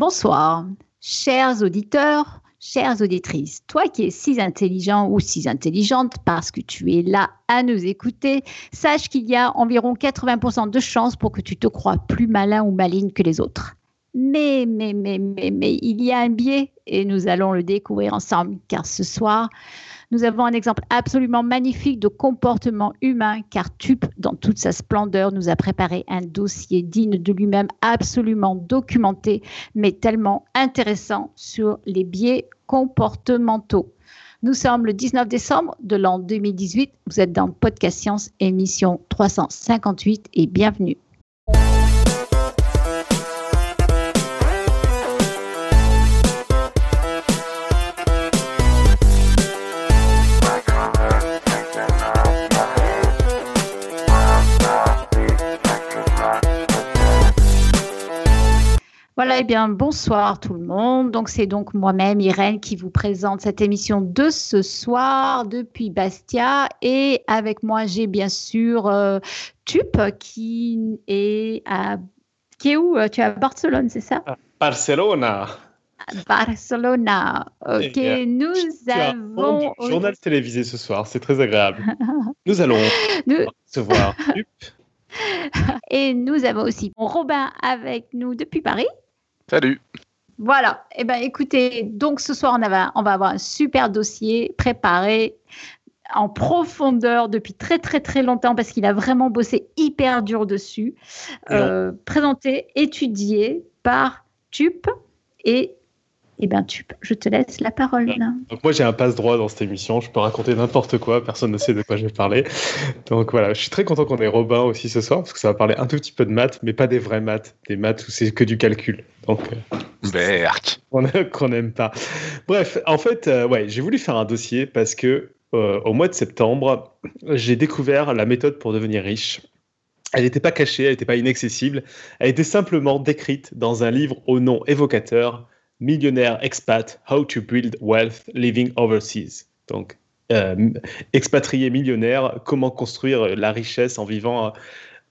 Bonsoir, chers auditeurs, chères auditrices. Toi qui es si intelligent ou si intelligente parce que tu es là à nous écouter, sache qu'il y a environ 80% de chances pour que tu te crois plus malin ou maligne que les autres. Mais, mais, mais, mais, mais, il y a un biais et nous allons le découvrir ensemble car ce soir, nous avons un exemple absolument magnifique de comportement humain car Tup, dans toute sa splendeur, nous a préparé un dossier digne de lui-même, absolument documenté, mais tellement intéressant sur les biais comportementaux. Nous sommes le 19 décembre de l'an 2018. Vous êtes dans Podcast Science, émission 358 et bienvenue. Voilà, et eh bien bonsoir tout le monde. Donc c'est donc moi-même Irène qui vous présente cette émission de ce soir depuis Bastia et avec moi j'ai bien sûr euh, Tup qui est à qui est où Tu es à Barcelone, c'est ça? Barcelona. Barcelona. Ok, nous avons. Du journal télévisé ce soir, c'est très agréable. nous allons nous... recevoir Tup. Et nous avons aussi Robin avec nous depuis Paris. Salut. Voilà. Eh ben, écoutez, donc ce soir, on, on va avoir un super dossier préparé en profondeur depuis très très très longtemps parce qu'il a vraiment bossé hyper dur dessus, euh, présenté, étudié par TUP et eh bien, tu, je te laisse la parole. Donc moi, j'ai un passe-droit dans cette émission. Je peux raconter n'importe quoi. Personne ne sait de quoi je vais parler. Donc voilà, je suis très content qu'on ait Robin aussi ce soir parce que ça va parler un tout petit peu de maths, mais pas des vraies maths, des maths où c'est que du calcul. Donc euh, qu'on n'aime pas. Bref, en fait, euh, ouais, j'ai voulu faire un dossier parce que euh, au mois de septembre, j'ai découvert la méthode pour devenir riche. Elle n'était pas cachée, elle n'était pas inaccessible, elle était simplement décrite dans un livre au nom évocateur Millionnaire expat, How to Build Wealth Living Overseas. Donc, euh, expatrié millionnaire, comment construire la richesse en vivant,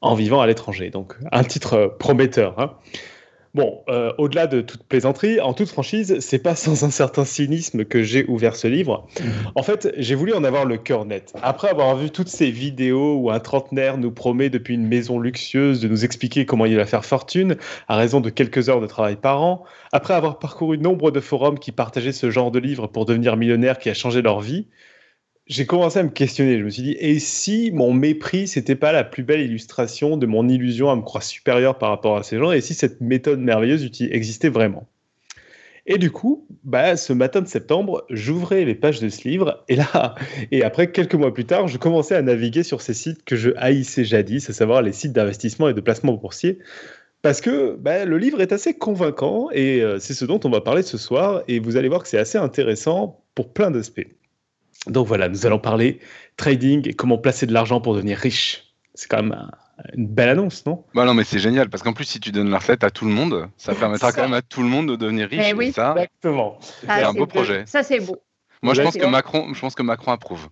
en vivant à l'étranger. Donc, un titre prometteur. Hein. Bon, euh, au-delà de toute plaisanterie, en toute franchise, c'est pas sans un certain cynisme que j'ai ouvert ce livre. Mmh. En fait, j'ai voulu en avoir le cœur net. Après avoir vu toutes ces vidéos où un trentenaire nous promet depuis une maison luxueuse de nous expliquer comment il va faire fortune à raison de quelques heures de travail par an, après avoir parcouru nombre de forums qui partageaient ce genre de livre pour devenir millionnaire qui a changé leur vie, j'ai commencé à me questionner. Je me suis dit, et si mon mépris, c'était pas la plus belle illustration de mon illusion à me croire supérieur par rapport à ces gens, et si cette méthode merveilleuse existait vraiment? Et du coup, bah, ce matin de septembre, j'ouvrais les pages de ce livre, et là, et après, quelques mois plus tard, je commençais à naviguer sur ces sites que je haïssais jadis, à savoir les sites d'investissement et de placement boursier, parce que bah, le livre est assez convaincant, et euh, c'est ce dont on va parler ce soir, et vous allez voir que c'est assez intéressant pour plein d'aspects. Donc voilà, nous allons parler trading et comment placer de l'argent pour devenir riche. C'est quand même une belle annonce, non? Bah non, mais c'est génial parce qu'en plus, si tu donnes la recette à tout le monde, ça permettra quand même à tout le monde de devenir riche. Eh oui. ça, Exactement. C'est un beau projet. Ça, c'est beau. Moi, je pense, que Macron, je pense que Macron approuve.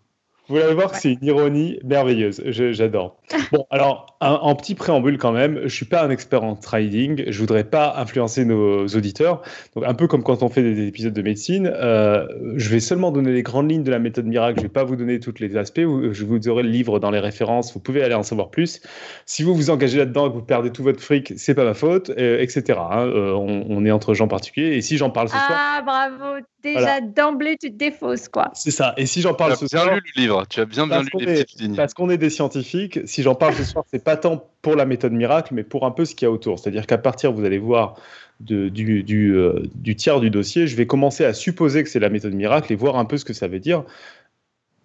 Vous allez voir que c'est une ironie merveilleuse. J'adore. Bon, alors, en petit préambule quand même, je suis pas un expert en trading. Je voudrais pas influencer nos auditeurs. Donc, un peu comme quand on fait des épisodes de médecine, euh, je vais seulement donner les grandes lignes de la méthode miracle. Je vais pas vous donner tous les aspects. Je vous aurai le livre dans les références. Vous pouvez aller en savoir plus. Si vous vous engagez là-dedans et que vous perdez tout votre fric, c'est pas ma faute, euh, etc. Hein. Euh, on, est entre gens particuliers. Et si j'en parle ce soir. Ah, bravo. Déjà d'emblée, tu te défausses, quoi. C'est ça. Et si j'en parle ce soir. bien lu le livre. Tu as bien, bien lu les petites lignes. Parce qu'on est des scientifiques. Si j'en parle ce soir, c'est pas tant pour la méthode miracle, mais pour un peu ce qu'il y a autour. C'est-à-dire qu'à partir, vous allez voir de, du, du, euh, du, tiers du dossier, je vais commencer à supposer que c'est la méthode miracle et voir un peu ce que ça veut dire.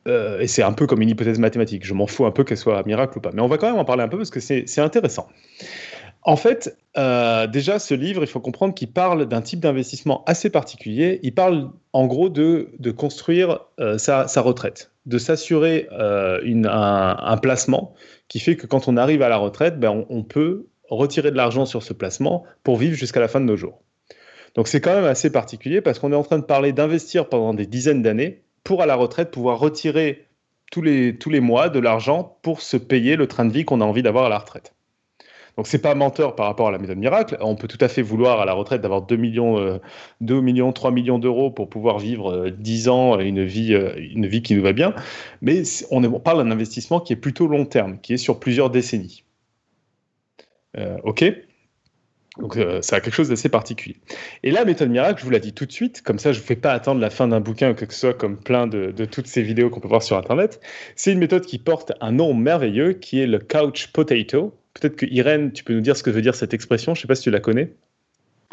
Euh, et c'est un peu comme une hypothèse mathématique. Je m'en fous un peu qu'elle soit miracle ou pas. Mais on va quand même en parler un peu parce que c'est intéressant. En fait, euh, déjà, ce livre, il faut comprendre qu'il parle d'un type d'investissement assez particulier. Il parle en gros de, construire euh, sa, retraite, de s'assurer euh, un, un, placement qui fait que quand on arrive à la retraite, ben, on, on peut retirer de l'argent sur ce placement pour vivre jusqu'à la fin de nos jours. Donc c'est quand même assez particulier parce qu'on est en train de parler d'investir pendant des dizaines d'années pour à la retraite pouvoir retirer tous les, tous les mois de l'argent pour se payer le train de vie qu'on a envie d'avoir à la retraite. Donc c'est pas menteur par rapport à la méthode miracle. On peut tout à fait vouloir à la retraite d'avoir 2 millions, euh, 2 millions, 3 millions d'euros pour pouvoir vivre euh, 10 ans, une vie, euh, une vie qui nous va bien. Mais on, parle d'un investissement qui est plutôt long terme, qui est sur plusieurs décennies. Euh, ok? Donc euh, ça a quelque chose d'assez particulier. Et la méthode miracle, je vous la dis tout de suite, comme ça je ne vous fais pas attendre la fin d'un bouquin ou que ce soit comme plein de toutes ces vidéos qu'on peut voir sur Internet. C'est une méthode qui porte un nom merveilleux qui est le couch potato. Peut-être que Irène, tu peux nous dire ce que veut dire cette expression, je ne sais pas si tu la connais.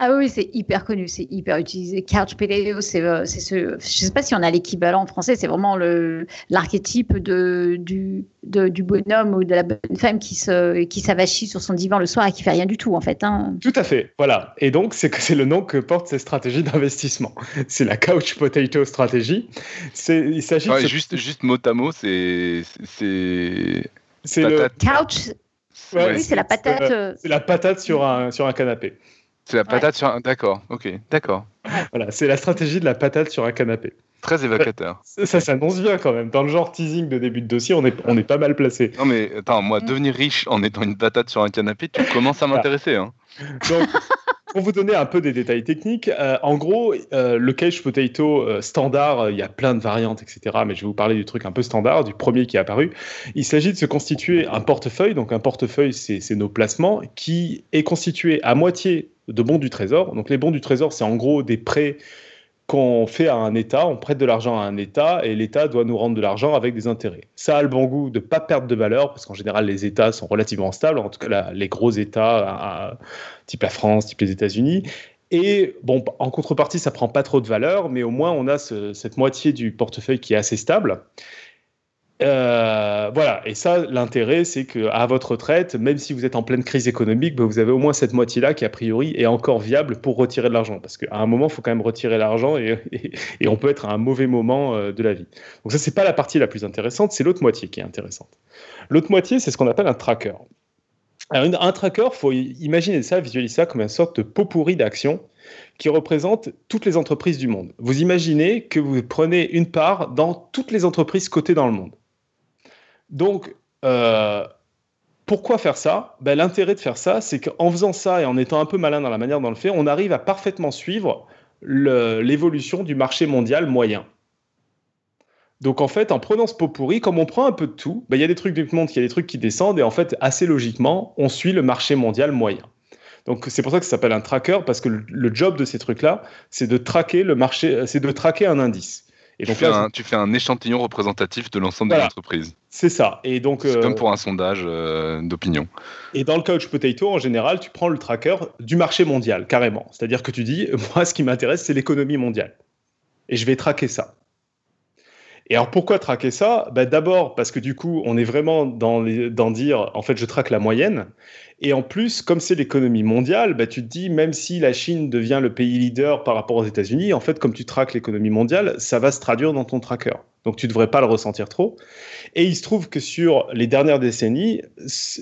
Ah oui, c'est hyper connu, c'est hyper utilisé. Couch potato, c'est euh, ce, je ne sais pas si on a l'équivalent en français, c'est vraiment l'archétype de, du, de, du bonhomme ou de la bonne femme qui se qui s'avachit sur son divan le soir et qui fait rien du tout en fait. Hein. Tout à fait, voilà. Et donc c'est c'est le nom que portent ces stratégies d'investissement. C'est la couch potato stratégie. C'est il s'agit ouais, juste juste mot à mot, c'est c'est c'est le couch. Ouais, oui, c'est la patate. Euh, c'est la patate sur un sur un canapé. C'est la patate ouais. sur un. D'accord, ok, d'accord. Voilà, c'est la stratégie de la patate sur un canapé. Très évocateur. Ça, ça s'annonce bien quand même. Dans le genre teasing de début de dossier, on est, on est pas mal placé. Non mais attends, moi, devenir riche en étant une patate sur un canapé, tu commences à m'intéresser. Hein. Donc, pour vous donner un peu des détails techniques, euh, en gros, euh, le cache potato euh, standard, il y a plein de variantes, etc. Mais je vais vous parler du truc un peu standard, du premier qui est apparu. Il s'agit de se constituer un portefeuille. Donc un portefeuille, c'est nos placements, qui est constitué à moitié de bons du trésor. Donc les bons du trésor, c'est en gros des prêts qu'on fait à un État, on prête de l'argent à un État et l'État doit nous rendre de l'argent avec des intérêts. Ça a le bon goût de ne pas perdre de valeur parce qu'en général les États sont relativement stables, en tout cas les gros États, type la France, type les États-Unis. Et bon, en contrepartie, ça prend pas trop de valeur, mais au moins on a ce, cette moitié du portefeuille qui est assez stable. Euh, voilà, et ça, l'intérêt, c'est qu'à votre retraite, même si vous êtes en pleine crise économique, bah, vous avez au moins cette moitié-là qui, a priori, est encore viable pour retirer de l'argent. Parce qu'à un moment, il faut quand même retirer l'argent et, on peut être à un mauvais moment euh, de la vie. Donc, ça, c'est pas la partie la plus intéressante, c'est l'autre moitié qui est intéressante. L'autre moitié, c'est ce qu'on appelle un tracker. Alors, un tracker, faut imaginer ça, visualiser ça comme une sorte de pot pourri d'actions qui représente toutes les entreprises du monde. Vous imaginez que vous prenez une part dans toutes les entreprises cotées dans le monde. Donc, euh, pourquoi faire ça? Ben, L'intérêt de faire ça, c'est qu'en faisant ça et en étant un peu malin dans la manière dont on le fait, on arrive à parfaitement suivre l'évolution du marché mondial moyen. Donc en fait, en prenant ce pot pourri, comme on prend un peu de tout, ben, il y a des trucs qui montent, il y a des trucs qui descendent, et en fait, assez logiquement, on suit le marché mondial moyen. Donc c'est pour ça que ça s'appelle un tracker, parce que le, le job de ces trucs-là, c'est de traquer le marché, c'est de traquer un indice. Et donc tu, fais là, un, tu fais un échantillon représentatif de l'ensemble voilà. de l'entreprise. C'est ça. Et donc c'est euh, comme pour un sondage euh, d'opinion. Et dans le couch potato, en général, tu prends le tracker du marché mondial carrément. C'est-à-dire que tu dis, moi, ce qui m'intéresse, c'est l'économie mondiale, et je vais traquer ça. Et alors pourquoi traquer ça? Ben D'abord parce que du coup, on est vraiment dans, les, dire, en fait, je traque la moyenne. Et en plus, comme c'est l'économie mondiale, bah, tu te dis, même si la Chine devient le pays leader par rapport aux États-Unis, en fait, comme tu traques l'économie mondiale, ça va se traduire dans ton tracker. Donc tu ne devrais pas le ressentir trop. Et il se trouve que sur les dernières décennies,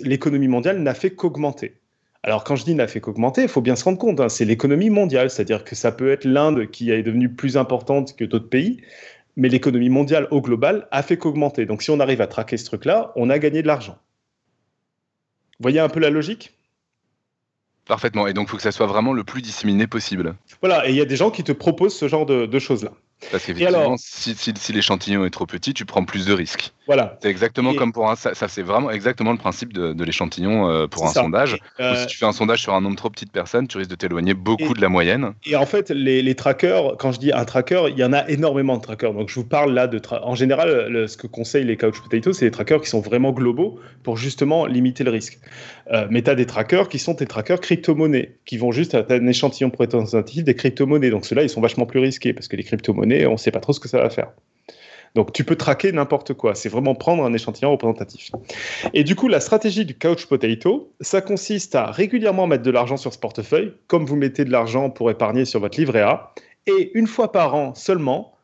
l'économie mondiale n'a fait qu'augmenter. Alors quand je dis n'a fait qu'augmenter, il faut bien se rendre compte, hein, c'est l'économie mondiale, c'est-à-dire que ça peut être l'Inde qui est devenue plus importante que d'autres pays, mais l'économie mondiale au global a fait qu'augmenter. Donc si on arrive à traquer ce truc-là, on a gagné de l'argent. Vous voyez un peu la logique? Parfaitement. Et donc, il faut que ça soit vraiment le plus disséminé possible. Voilà. Et il y a des gens qui te proposent ce genre de, de choses-là. Parce qu'effectivement, si, si, si l'échantillon est trop petit, tu prends plus de risques. Voilà. C'est exactement et... comme pour un. Ça, ça c'est vraiment exactement le principe de, de l'échantillon euh, pour un ça. sondage. Euh... Si tu fais un sondage sur un nombre trop petit de personnes, tu risques de t'éloigner beaucoup et, de la moyenne. Et en fait, les, les, trackers, quand je dis un tracker, il y en a énormément de trackers. Donc je vous parle là de. En général, le, ce que conseillent les couch potatoes, c'est des trackers qui sont vraiment globaux pour justement limiter le risque. Euh, mais tu as des trackers qui sont des trackers crypto-monnaies, qui vont juste à un échantillon représentatif des crypto-monnaies. Donc ceux-là, ils sont vachement plus risqués parce que les crypto-monnaies, on ne sait pas trop ce que ça va faire. Donc tu peux traquer n'importe quoi. C'est vraiment prendre un échantillon représentatif. Et du coup, la stratégie du couch potato, ça consiste à régulièrement mettre de l'argent sur ce portefeuille, comme vous mettez de l'argent pour épargner sur votre livret A. Et une fois par an seulement,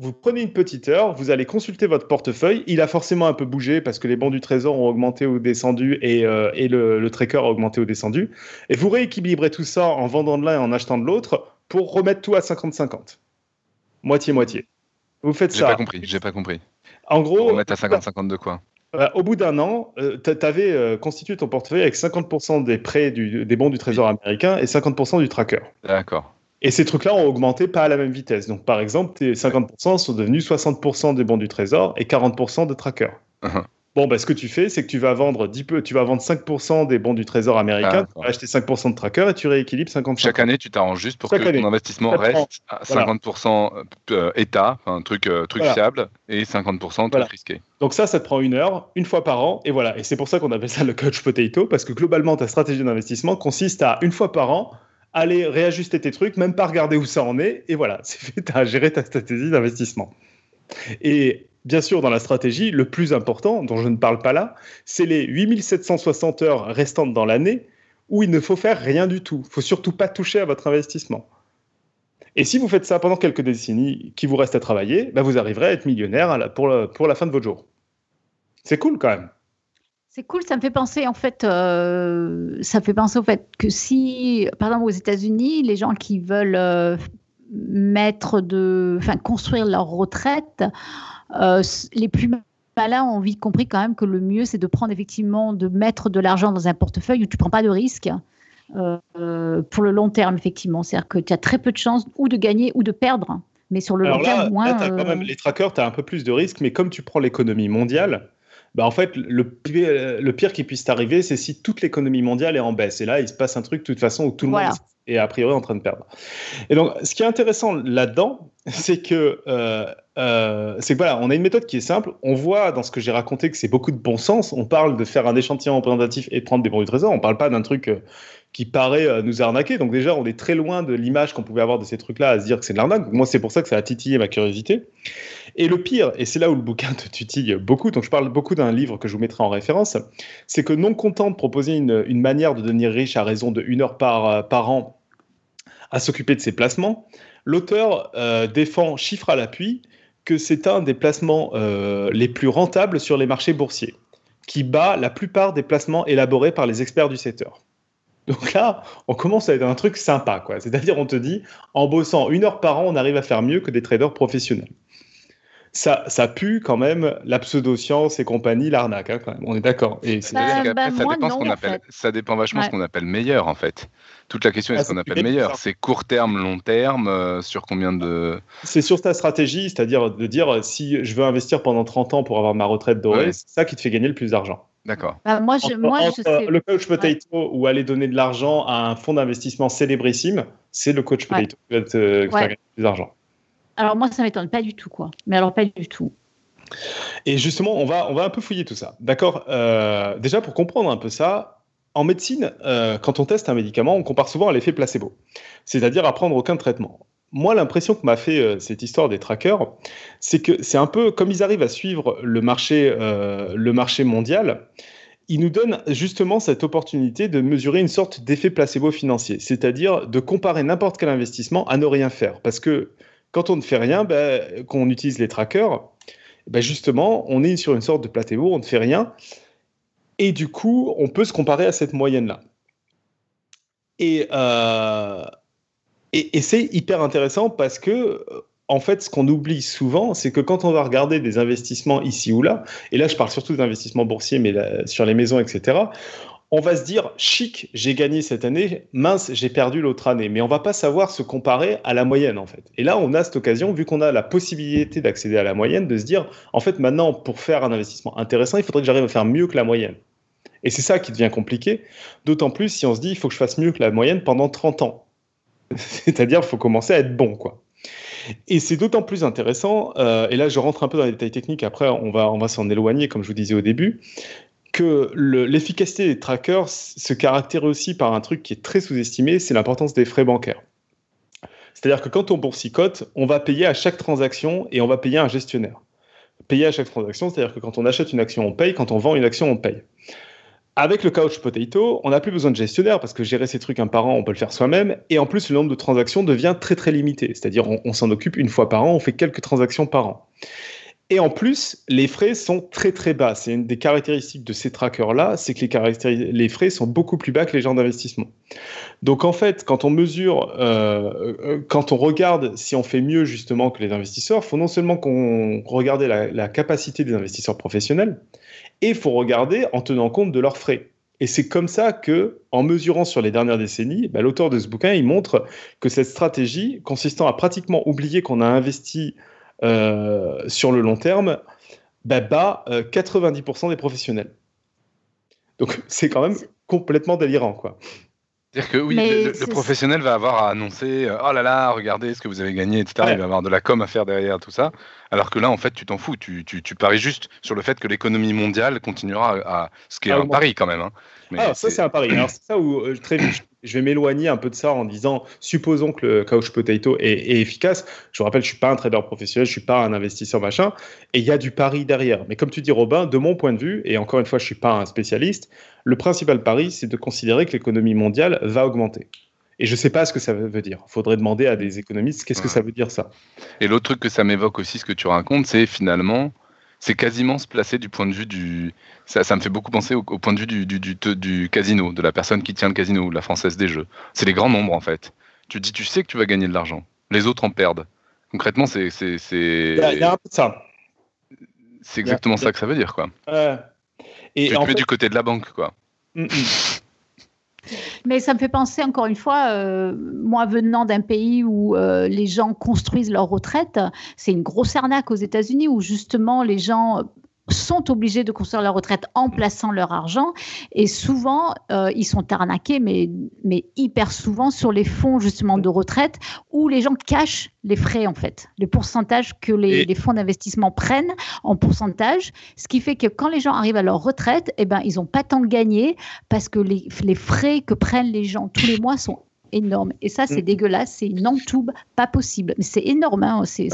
vous prenez une petite heure, vous allez consulter votre portefeuille. Il a forcément un peu bougé parce que les bons du trésor ont augmenté ou descendu et, euh, le, tracker a augmenté ou descendu. Et vous rééquilibrez tout ça en vendant de l'un et en achetant de l'autre pour remettre tout à 50-50. Moitié-moitié. Vous faites ça. J'ai pas compris, j'ai pas compris. En gros. Remettre à 50-50 de quoi euh, au bout d'un an, euh, tu avais constitué ton portefeuille avec 50% des prêts des bons du trésor américain et 50% du tracker. D'accord. Et ces trucs-là ont augmenté pas à la même vitesse. Donc, par exemple, tes 50% sont devenus 60% des bons du trésor et 40% de trackers. Uh-huh. Bon, bah, ce que tu fais, c'est que tu vas vendre 10 peu, tu vas vendre 5% des bons du trésor américain, ah, tu vas acheter 5% de trackers et tu rééquilibres 50%. Chaque année, tu t'arranges juste pour que ton investissement reste à 50% euh, état, un truc, euh, truc fiable, et 50% truc risqué. Donc ça, ça te prend une heure, une fois par an, et voilà. Et c'est pour ça qu'on appelle ça le coach potato, parce que globalement, ta stratégie d'investissement consiste à, une fois par an, aller réajuster tes trucs, même pas regarder où ça en est, et voilà, c'est fait, tu as géré ta stratégie d'investissement. Et bien sûr, dans la stratégie, le plus important, dont je ne parle pas là, c'est les 8760 heures restantes dans l'année où il ne faut faire rien du tout. Il faut surtout pas toucher à votre investissement. Et si vous faites ça pendant quelques décennies qui vous restent à travailler, ben vous arriverez à être millionnaire pour, la fin de votre jour. C'est cool quand même. C'est cool, ça me fait penser en fait, euh, ça fait penser au fait que si, par exemple aux États-Unis, les gens qui veulent euh, mettre de, enfin construire leur retraite, les plus malins ont vite compris quand même que le mieux c'est de prendre effectivement, de mettre de l'argent dans un portefeuille où tu prends pas de risque. pour le long terme, effectivement. C'est-à-dire que tu as très peu de chances ou de gagner ou de perdre. Mais sur le long terme, moins. quand même, les trackers, tu as un peu plus de risques, mais comme tu prends l'économie mondiale, bah en fait, le, le pire qui puisse t'arriver, c'est si toute l'économie mondiale est en baisse. Et là, il se passe un truc de toute façon où tout le monde est a priori en train de perdre. Et donc, ce qui est intéressant là-dedans, c'est que, euh, euh, c'est voilà, on a une méthode qui est simple. On voit dans ce que j'ai raconté que c'est beaucoup de bon sens. On parle de faire un échantillon représentatif et prendre des bons du trésor. On parle pas d'un truc euh, qui paraît nous arnaquer. Donc déjà, on est très loin de l'image qu'on pouvait avoir de ces trucs-là à se dire que c'est de l'arnaque. Moi, c'est pour ça que ça a titillé ma curiosité. Et le pire, et c'est là où le bouquin te tutille beaucoup, donc je parle beaucoup d'un livre que je vous mettrai en référence, c'est que non content de proposer une, manière de devenir riche à raison de une heure par, par an à s'occuper de ses placements, l'auteur euh, défend, chiffre à l'appui, que c'est un des placements euh, les plus rentables sur les marchés boursiers, qui bat la plupart des placements élaborés par les experts du secteur. Donc là, on commence à être un truc sympa, quoi. C'est-à-dire, on te dit, en bossant une heure par an, on arrive à faire mieux que des traders professionnels ça, ça pue quand même la pseudo-science et compagnie, l'arnaque, hein, quand même. On est d'accord. Et bah, bah, ça, dépend ce qu'on appelle, ça dépend vachement ce qu'on appelle meilleur, en fait. Toute la question est ah, ce qu'on appelle meilleur. C'est court terme, long terme, euh, sur combien de. C'est sur ta stratégie, c'est-à-dire de dire si je veux investir pendant 30 ans pour avoir ma retraite dorée, c'est ça qui te fait gagner le plus d'argent. D'accord. Bah, moi, je, moi, je sais... Le coach potato ou aller donner de l'argent à un fonds d'investissement célébrissime, c'est le coach potato qui va te faire gagner plus d'argent. Alors moi, ça m'étonne pas du tout, quoi. Mais alors pas du tout. Et justement, on va, on va un peu fouiller tout ça. D'accord euh, Déjà, pour comprendre un peu ça, en médecine, euh, quand on teste un médicament, on compare souvent à l'effet placebo, c'est-à-dire à prendre aucun traitement. Moi, l'impression que m'a fait euh, cette histoire des trackers, c'est que c'est un peu comme ils arrivent à suivre le marché, le marché mondial. Ils nous donnent justement cette opportunité de mesurer une sorte d'effet placebo financier, c'est-à-dire de comparer n'importe quel investissement à ne rien faire. Parce que quand on ne fait rien, ben, qu'on utilise les trackers, ben justement, on est sur une sorte de placebo, on ne fait rien. Et du coup, on peut se comparer à cette moyenne-là. Et, euh, et, c'est hyper intéressant parce que, euh, en fait, ce qu'on oublie souvent, c'est que quand on va regarder des investissements ici ou là, et là je parle surtout d'investissements boursiers, mais sur les maisons, etc., on va se dire chic, j'ai gagné cette année, mince, j'ai perdu l'autre année. Mais on va pas savoir se comparer à la moyenne en fait. Et là, on a cette occasion, vu qu'on a la possibilité d'accéder à la moyenne, de se dire en fait maintenant pour faire un investissement intéressant, il faudrait que j'arrive à faire mieux que la moyenne. Et c'est ça qui devient compliqué, d'autant plus si on se dit il faut que je fasse mieux que la moyenne pendant 30 ans. C'est-à-dire il faut commencer à être bon quoi. Et c'est d'autant plus intéressant, euh, et là je rentre un peu dans les détails techniques, après on va, on va s'en éloigner comme je vous disais au début, que l'efficacité des trackers se caractérise aussi par un truc qui est très sous-estimé, c'est l'importance des frais bancaires. C'est-à-dire que quand on boursicote, on va payer à chaque transaction et on va payer un gestionnaire. payer à chaque transaction, c'est-à-dire que quand on achète une action, on paye, quand on vend une action, on paye. Avec le couch potato, on n'a plus besoin de gestionnaire parce que gérer ces trucs un par an, on peut le faire soi-même. Et en plus, le nombre de transactions devient très très limité. C'est-à-dire, on, s'en occupe une fois par an, on fait quelques transactions par an. Et en plus, les frais sont très très bas. C'est une des caractéristiques de ces trackers-là, c'est que les, frais sont beaucoup plus bas que les gens d'investissement. Donc en fait, quand on mesure, euh, euh, quand on regarde si on fait mieux justement que les investisseurs, il faut non seulement qu'on regarde la, capacité des investisseurs professionnels, et il faut regarder en tenant compte de leurs frais. Et c'est comme ça que, en mesurant sur les dernières décennies, bah, l'auteur de ce bouquin, il montre que cette stratégie, consistant à pratiquement oublier qu'on a investi sur le long terme, bah, bat 90% euh, des professionnels. Donc c'est quand même complètement délirant, quoi. C'est-à-dire que oui, le, professionnel va avoir à annoncer euh, Oh là là, regardez ce que vous avez gagné, etc. Il va avoir de la com à faire derrière tout ça. Alors que là, en fait, tu t'en fous. Tu, tu, paries juste sur le fait que l'économie mondiale continuera à. Ce qui est un pari quand même. Hein. ah, ça, c'est un pari. Alors, c'est ça où euh, très vite, je vais m'éloigner un peu de ça en disant supposons que le couch potato est, efficace. Je vous rappelle, je suis pas un trader professionnel, je suis pas un investisseur machin, et il y a du pari derrière. Mais comme tu dis, Robin, de mon point de vue, et encore une fois, je suis pas un spécialiste, le principal pari, c'est de considérer que l'économie mondiale va augmenter. Et je ne sais pas ce que ça veut dire. Il faudrait demander à des économistes qu'est-ce que ça veut dire ça? Et l'autre truc que ça m'évoque aussi, ce que tu racontes, c'est finalement, c'est quasiment se placer du point de vue du. Ça, ça me fait beaucoup penser au, point de vue du, du, du, casino, de la personne qui tient le casino, la française des jeux. C'est les grands nombres en fait. Tu dis, tu sais que tu vas gagner de l'argent. Les autres en perdent. Concrètement, c'est. Il y, a un peu de ça. C'est exactement ça que ça veut dire, quoi. Et tu te mets du côté de la banque, quoi. Mm, mm. Mais ça me fait penser, encore une fois, euh, moi venant d'un pays où euh, les gens construisent leur retraite, c'est une grosse arnaque aux États-Unis où justement les gens sont obligés de construire leur retraite en plaçant leur argent. Et souvent, euh, ils sont arnaqués, mais, mais hyper souvent sur les fonds justement de retraite où les gens cachent les frais en fait, le pourcentage que les, les fonds d'investissement prennent en pourcentage, ce qui fait que quand les gens arrivent à leur retraite, eh ben, ils n'ont pas tant gagné parce que les, les frais que prennent les gens tous les mois sont énorme. Et ça, c'est mm. dégueulasse, c'est une entoube pas possible. Mais c'est énorme, hein, c'est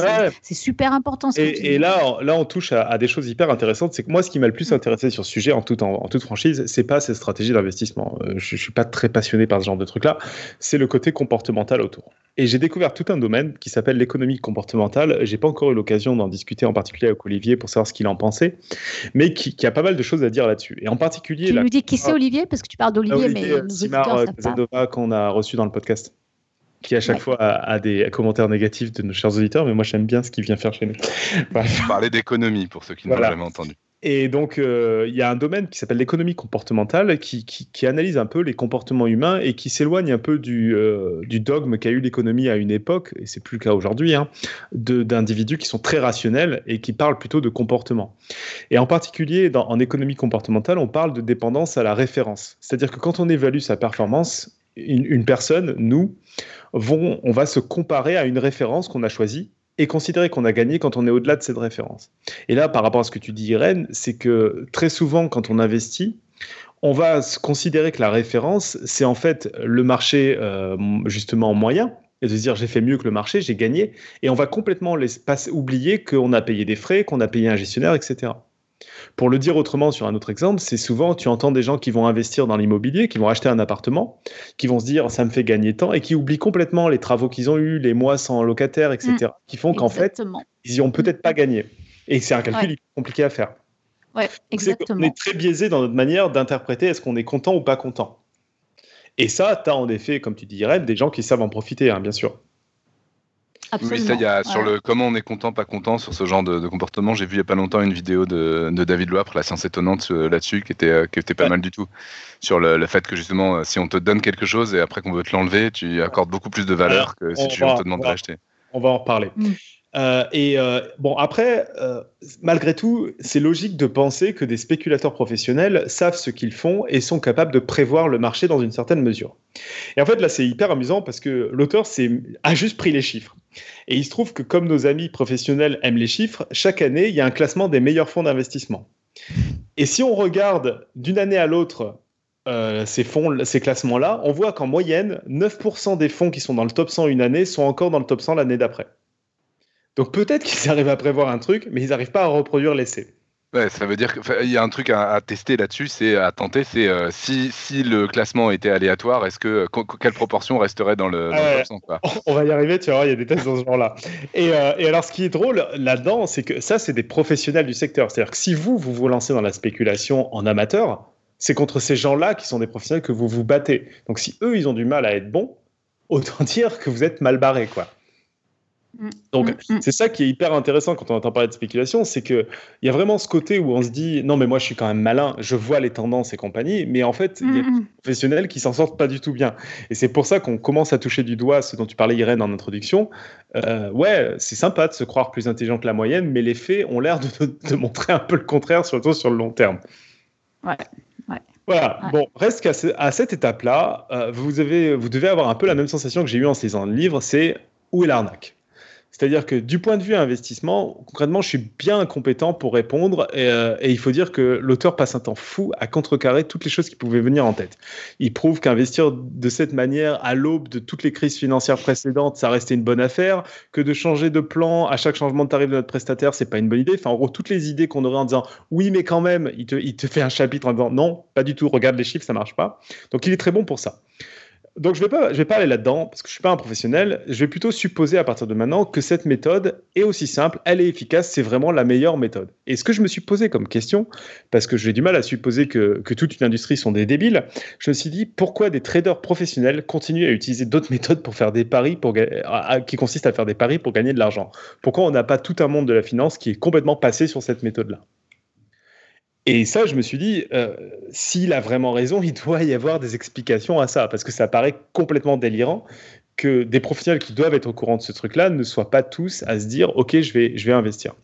super important. et, là, là, on touche à, des choses hyper intéressantes. C'est que moi, ce qui m'a le plus mm. intéressé sur ce sujet, en, tout, en, toute franchise, c'est pas cette stratégie d'investissement. Euh, je, ne suis pas très passionné par ce genre de truc-là. C'est le côté comportemental autour. Et j'ai découvert tout un domaine qui s'appelle l'économie comportementale. J'ai pas encore eu l'occasion d'en discuter en particulier avec Olivier pour savoir ce qu'il en pensait, mais qui, a pas mal de choses à dire là-dessus. Et en particulier. Tu nous dis qui c'est Olivier? Parce que tu parles d'Olivier, mais. Simar euh, qu'on a reçu dans le podcast qui à chaque fois a, des commentaires négatifs de nos chers auditeurs, mais moi j'aime bien ce qu'il vient faire chez nous. Parler d'économie pour ceux qui n'ont jamais entendu. Et donc, euh, il y a un domaine qui s'appelle l'économie comportementale qui, qui, analyse un peu les comportements humains et qui s'éloigne un peu du, euh, du dogme qu'a eu l'économie à une époque, et c'est plus le cas aujourd'hui, hein, d'individus qui sont très rationnels et qui parlent plutôt de comportement. Et en particulier, dans, en économie comportementale, on parle de dépendance à la référence. C'est-à-dire que quand on évalue sa performance, une, personne, nous, vont, on va se comparer à une référence qu'on a choisie et considérer qu'on a gagné quand on est au-delà de cette référence. Et là, par rapport à ce que tu dis, Irène, c'est que très souvent, quand on investit, on va se considérer que la référence, c'est en fait le marché euh, justement moyen, et de se dire j'ai fait mieux que le marché, j'ai gagné, et on va complètement oublier qu'on a payé des frais, qu'on a payé un gestionnaire, etc. Pour le dire autrement sur un autre exemple, c'est souvent, tu entends des gens qui vont investir dans l'immobilier, qui vont acheter un appartement, qui vont se dire ça me fait gagner tant, et qui oublient complètement les travaux qu'ils ont eus, les mois sans locataire, etc., mm. qui font qu'en fait, ils n'y ont peut-être pas gagné. Et c'est un calcul compliqué à faire. Ouais, exactement. on est très biaisé dans notre manière d'interpréter est-ce qu'on est content ou pas content. Et ça, tu as en effet, comme tu dis, Irène, des gens qui savent en profiter, hein, bien sûr. Oui, ça, il y a sur le comment on est content, pas content sur ce genre de, comportement. J'ai vu il y a pas longtemps une vidéo de, David Loapre, la science étonnante euh, là-dessus, qui était, euh, qui était pas mal du tout. Sur le, fait que justement, euh, si on te donne quelque chose et après qu'on veut te l'enlever, tu accordes beaucoup plus de valeur que si tu, on te demande de l'acheter. On va en reparler. Mm. Euh, et euh, bon, après, euh, malgré tout, c'est logique de penser que des spéculateurs professionnels savent ce qu'ils font et sont capables de prévoir le marché dans une certaine mesure. Et en fait, là, c'est hyper amusant parce que l'auteur a juste pris les chiffres. Et il se trouve que comme nos amis professionnels aiment les chiffres, chaque année, il y a un classement des meilleurs fonds d'investissement. Et si on regarde d'une année à l'autre ces fonds, ces classements-là, on voit qu'en moyenne, 9% des fonds qui sont dans le top 100 une année sont encore dans le top 100 l'année d'après. Donc peut-être qu'ils arrivent à prévoir un truc, mais ils n'arrivent pas à reproduire l'essai. Ouais, ça veut dire qu'il y a un truc à, tester là-dessus, c'est à tenter, c'est euh, si, si, le classement était aléatoire, est-ce que quelle proportion resterait dans le, dans On va y arriver, tu vois, il y a des tests dans ce genre-là. Et, euh, et, alors, ce qui est drôle là-dedans, c'est que ça, c'est des professionnels du secteur. C'est-à-dire que si vous, vous vous lancez dans la spéculation en amateur, c'est contre ces gens-là qui sont des professionnels que vous vous battez. Donc, si eux, ils ont du mal à être bons, autant dire que vous êtes mal barré, quoi. Mm. Donc, mm, mm. c'est ça qui est hyper intéressant quand on entend parler de spéculation, c'est qu'il y a vraiment ce côté où on se dit non, mais moi je suis quand même malin, je vois les tendances et compagnie, mais en fait, il y a des professionnels qui s'en sortent pas du tout bien. Et c'est pour ça qu'on commence à toucher du doigt ce dont tu parlais, Irène, en introduction. Euh, ouais, c'est sympa de se croire plus intelligent que la moyenne, mais les faits ont l'air de, montrer un peu le contraire, surtout sur le long terme. Ouais. Voilà, bon, reste qu'à cette étape-là, euh, vous, avez, vous devez avoir un peu la même sensation que j'ai eu en lisant le livre, c'est où est l'arnaque? C'est-à-dire que du point de vue investissement, concrètement, je suis bien compétent pour répondre euh, et, il faut dire que l'auteur passe un temps fou à contrecarrer toutes les choses qui pouvaient venir en tête. Il prouve qu'investir de cette manière à l'aube de toutes les crises financières précédentes, ça restait une bonne affaire, que de changer de plan à chaque changement de tarif de notre prestataire, c'est pas une bonne idée. Enfin, en gros, toutes les idées qu'on aurait en disant oui, mais quand même, il te, il te fait un chapitre en disant non, pas du tout, regarde les chiffres, ça marche pas. Donc il est très bon pour ça. Donc je ne vais, pas, je vais pas aller là-dedans parce que je ne suis pas un professionnel. Je vais plutôt supposer à partir de maintenant que cette méthode est aussi simple, elle est efficace, c'est vraiment la meilleure méthode. Et ce que je me suis posé comme question, parce que j'ai du mal à supposer que, toute une industrie sont des débiles, je me suis dit pourquoi des traders professionnels continuent à utiliser d'autres méthodes qui consistent à faire des paris pour gagner de l'argent? Pourquoi on n'a pas tout un monde de la finance qui est complètement passé sur cette méthode-là? Et ça, je me suis dit, euh, s'il a vraiment raison, il doit y avoir des explications à ça, parce que ça paraît complètement délirant que des professionnels qui doivent être au courant de ce truc-là ne soient pas tous à se dire, OK, je vais, je vais investir.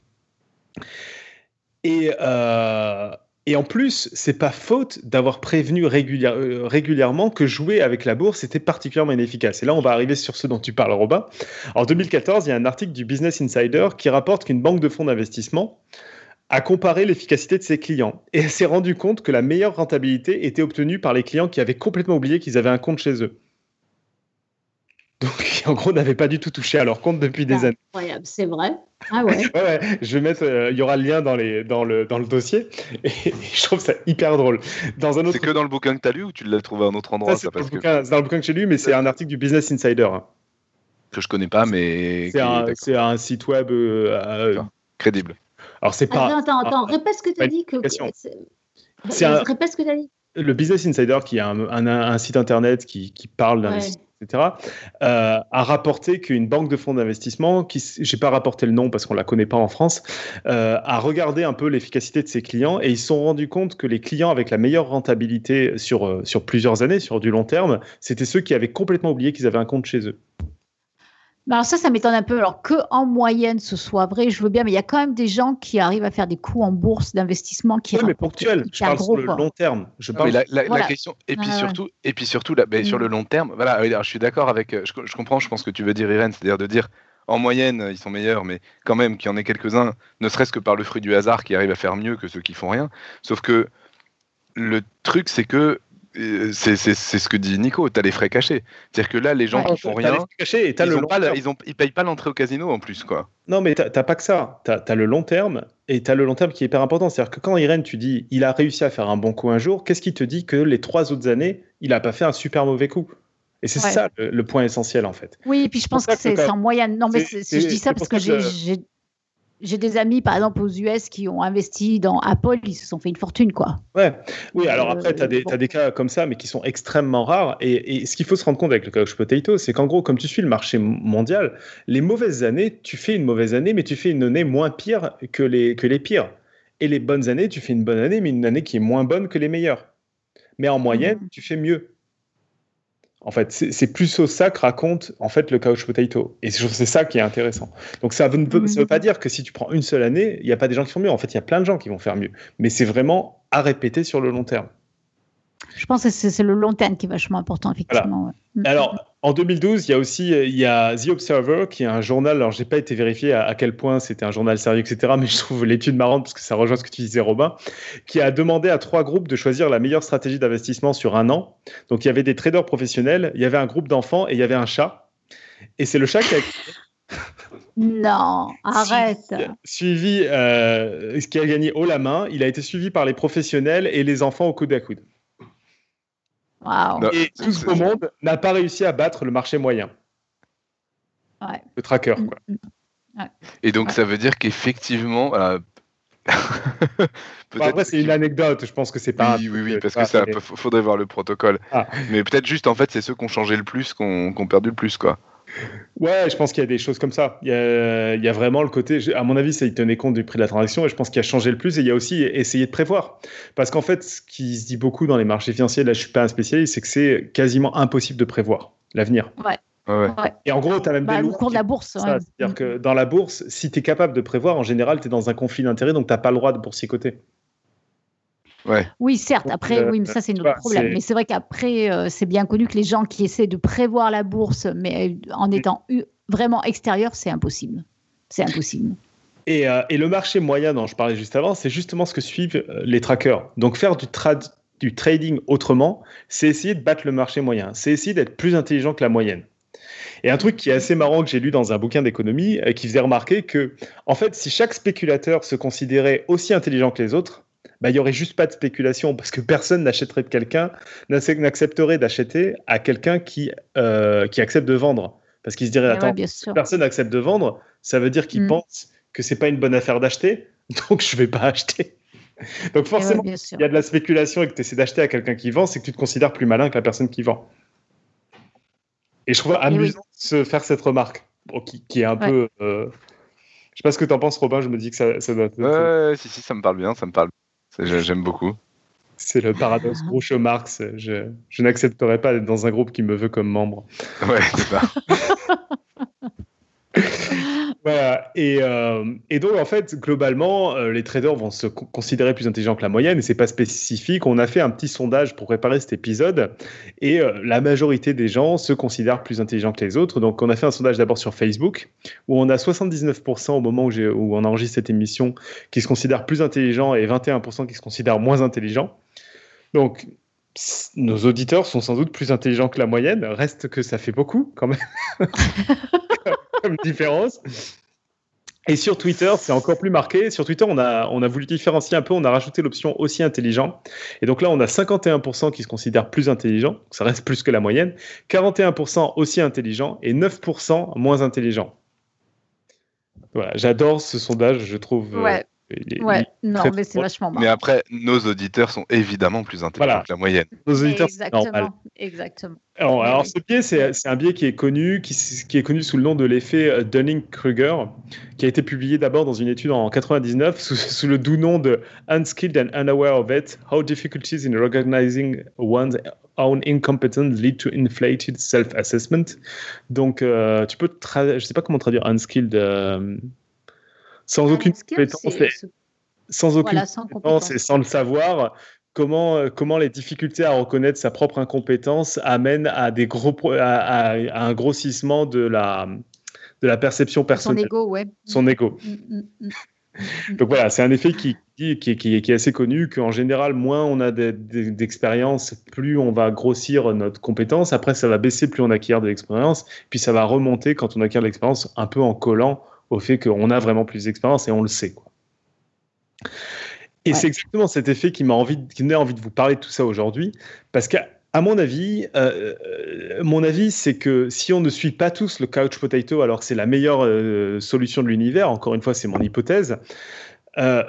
Et, euh, et en plus, c'est pas faute d'avoir prévenu euh, régulièrement que jouer avec la bourse était particulièrement inefficace. Et là, on va arriver sur ce dont tu parles, Robin. En 2014, il y a un article du Business Insider qui rapporte qu'une banque de fonds d'investissement a comparé l'efficacité de ses clients et s'est rendu compte que la meilleure rentabilité était obtenue par les clients qui avaient complètement oublié qu'ils avaient un compte chez eux. Donc, en gros, n'avaient pas du tout touché à leur compte depuis des années. Incroyable, c'est vrai. Ah ouais. ouais, Je vais mettre, euh, il y aura le lien dans, les, dans, le, dans le dossier. Et, je trouve ça hyper drôle. Dans un autre... C'est que dans le bouquin que tu as lu ou tu l'as trouvé à un autre endroit? C'est dans, le bouquin que j'ai lu, mais c'est un article du Business Insider. Hein. Que je connais pas, mais. C'est un, un, site web euh, crédible. Alors, c'est pas. Attends, attends, attends. Répète ce que tu as dit. Que... C'est un... Répète ce que tu as dit. Le Business Insider, qui est un, un, site internet qui, qui parle d'investissement, etc., euh, a rapporté qu'une banque de fonds d'investissement, qui, j'ai pas rapporté le nom parce qu'on la connaît pas en France, euh, a regardé un peu l'efficacité de ses clients et ils se sont rendus compte que les clients avec la meilleure rentabilité sur, euh, sur plusieurs années, sur du long terme, c'était ceux qui avaient complètement oublié qu'ils avaient un compte chez eux. Alors ça, ça m'étonne un peu. Alors que en moyenne ce soit vrai, je veux bien, mais il y a quand même des gens qui arrivent à faire des coups en bourse d'investissement qui. Oui, mais ponctuel. Je parle sur le long terme. Je parle. la, question. Et puis surtout, et puis surtout, ben, sur mm. le long terme, voilà. Je suis d'accord avec. Euh, je, comprends. Je pense que tu veux dire, Irène, c'est-à-dire de dire. En moyenne, ils sont meilleurs, mais quand même qu'il y en ait quelques-uns, ne serait-ce que par le fruit du hasard, qui arrivent à faire mieux que ceux qui font rien. Sauf que le truc, c'est que c'est ce que dit Nico, tu as les frais cachés. C'est-à-dire que là, les gens qui font rien, cachés ils, ont pas, ils, payent pas l'entrée au casino en plus. quoi. Non, mais t'as pas que ça. Tu as, le long terme et tu as le long terme qui est hyper important. C'est-à-dire que quand Irène, tu dis il a réussi à faire un bon coup un jour, qu'est-ce qui te dit que les trois autres années, il a pas fait un super mauvais coup? Et c'est ça le, point essentiel en fait. Oui, et puis je pense que c'est en moyenne. Non, mais je dis ça parce que j'ai j'ai des amis, par exemple, aux US qui ont investi dans Apple, ils se sont fait une fortune, quoi. Ouais. Oui, alors euh, après, tu as, des cas comme ça, mais qui sont extrêmement rares. Et, ce qu'il faut se rendre compte avec le couch potato, c'est qu'en gros, comme tu suis le marché mondial, les mauvaises années, tu fais une mauvaise année, mais tu fais une année moins pire que les, que les pires. Et les bonnes années, tu fais une bonne année, mais une année qui est moins bonne que les meilleures. Mais en moyenne, mmh. tu fais mieux. En fait, c'est plus ça que raconte en fait le couch potato. Et c'est ça qui est intéressant. Donc ça ne veut, veut, pas dire que si tu prends une seule année, il n'y a pas des gens qui font mieux. En fait, il y a plein de gens qui vont faire mieux. Mais c'est vraiment à répéter sur le long terme. Je pense que c'est le long terme qui est vachement important, effectivement. Mm. Alors, en 2012, il y a aussi il y a The Observer, qui est un journal. Alors, j'ai pas été vérifié à, quel point c'était un journal sérieux, etc. Mais je trouve l'étude marrante parce que ça rejoint ce que tu disais, Robin, qui a demandé à trois groupes de choisir la meilleure stratégie d'investissement sur un an. Donc, il y avait des traders professionnels, il y avait un groupe d'enfants et il y avait un chat. Et c'est le chat qui a Non, arrête. Suivi, euh, ce qui a gagné haut la main, il a été suivi par les professionnels et les enfants au coude à coude. Et tout ce monde n'a pas réussi à battre le marché moyen. Ouais. Le tracker, Mm, quoi. mm. Et donc Ouais. ça veut dire qu'effectivement, voilà, Bon, peut-être après, c'est une anecdote. Je pense que c'est pas. Oui, oui, oui, euh, parce pas- que ça, faudrait voir le protocole. Ah. Mais peut-être juste, en fait, c'est ceux qui ont changé le plus, qui ont, qui ont perdu le plus, quoi. Ouais, je pense qu'il y a des choses comme ça. Il y a, il y a vraiment le côté, à mon avis, ça il tenait compte du prix de la transaction et je pense qu'il a changé le plus et il y a aussi essayé de prévoir. Parce qu'en fait, ce qui se dit beaucoup dans les marchés financiers, là je suis pas un spécialiste, c'est que c'est quasiment impossible de prévoir l'avenir. Ouais, ouais. Et en gros, tu as même Bah, des le lois cours de la bourse. ouais. C'est-à-dire que dans la bourse, si tu es capable de prévoir, en général, tu es dans un conflit d'intérêts, donc tu n'as pas le droit de boursicoter. Ouais. Oui, certes. Après, euh, oui, mais ça, c'est notre problème. Mais c'est vrai qu'après, euh, c'est bien connu que les gens qui essaient de prévoir la bourse, mais euh, en étant u- vraiment extérieur, c'est impossible. C'est impossible. Et, euh, et le marché moyen dont je parlais juste avant, c'est justement ce que suivent les trackers. Donc faire du, du trading autrement, c'est essayer de battre le marché moyen. C'est essayer d'être plus intelligent que la moyenne. Et un truc qui est assez marrant que j'ai lu dans un bouquin d'économie, qui faisait remarquer que, en fait, si chaque spéculateur se considérait aussi intelligent que les autres, bah, il n'y aurait juste pas de spéculation parce que personne n'achèterait de quelqu'un, n'accepterait d'acheter à quelqu'un qui, euh, qui accepte de vendre. Parce qu'il se dirait, Ouais, attends, ouais, bien personne accepte de vendre, ça veut dire qu'il Mm. pense que c'est pas une bonne affaire d'acheter, donc je vais pas acheter. Donc Eh ouais, forcément, bien il y a de la spéculation et que tu essaies d'acheter à quelqu'un qui vend, c'est que tu te considères plus malin que la personne qui vend. Et je trouve Eh oui. amusant de se faire cette remarque, bon, qui, qui est un Ouais. peu. euh, Je sais pas ce que tu en penses, Robin, je me dis que ça, ça doit être. Ouais, si, si, ça me parle bien, ça me parle. J'ai- J'aime beaucoup. C'est le paradoxe Groucho Marx. Je, je n'accepterai pas d'être dans un groupe qui me veut comme membre. Ouais, c'est ça. Voilà. Et, euh, et donc, en fait, globalement, euh, les traders vont se co- considérer plus intelligents que la moyenne, et c'est pas spécifique. On a fait un petit sondage pour préparer cet épisode, et euh, la majorité des gens se considèrent plus intelligents que les autres. Donc, on a fait un sondage d'abord sur Facebook, où on a 79% au moment où, où on enregistre cette émission qui se considèrent plus intelligents et 21% qui se considèrent moins intelligents. Donc, nos auditeurs sont sans doute plus intelligents que la moyenne. Reste que ça fait beaucoup, quand même, comme différence. Et sur Twitter, c'est encore plus marqué. Sur Twitter, on a, on a voulu différencier un peu, on a rajouté l'option aussi intelligent. Et donc là, on a 51% qui se considèrent plus intelligents, ça reste plus que la moyenne, 41% aussi intelligents et 9% moins intelligents. Voilà, j'adore ce sondage, je trouve. euh, Ouais, il ouais. il Non, mais c'est vachement Mais après, nos auditeurs sont évidemment plus intelligents Voilà. que la moyenne. Nos auditeurs. Exactement. Exactement. Alors, Oui, alors oui. ce biais, c'est c'est un biais qui est connu, qui, est connu sous le nom de l'effet euh, Dunning-Kruger, qui a été publié d'abord dans une étude en 99 sous, sous le doux nom de Unskilled and Unaware of It: How Difficulties in Recognizing One's Own Incompetence Lead to Inflated Self-Assessment. Donc, euh, tu peux, tra- je sais pas comment traduire unskilled, euh, sans aucune compétence, et- sans aucune Voilà, sans compétence et sans le savoir, comment, euh, comment les difficultés à reconnaître sa propre incompétence amènent à, des gros, à, à- à un grossissement de la, de la perception Son personnelle, ego, ouais. son ego. Mm, mm, mm. Donc voilà, c'est un effet qui, qui, qui, qui- est assez connu, qu'en général, moins on a de- de- d'expérience, plus on va grossir notre compétence. Après, ça va baisser plus on acquiert de l'expérience. Puis ça va remonter quand on acquiert de l'expérience, un peu en collant au fait qu'on a vraiment plus d'expérience et on le sait. Quoi. Et Ouais. c'est exactement cet effet qui m'a envie, de- qui envie de vous parler de tout ça aujourd'hui, parce qu'à à mon avis, euh, euh, mon avis, c'est que si on ne suit pas tous le couch potato, alors que c'est la meilleure euh, solution de l'univers. Encore une fois, c'est mon hypothèse. euh,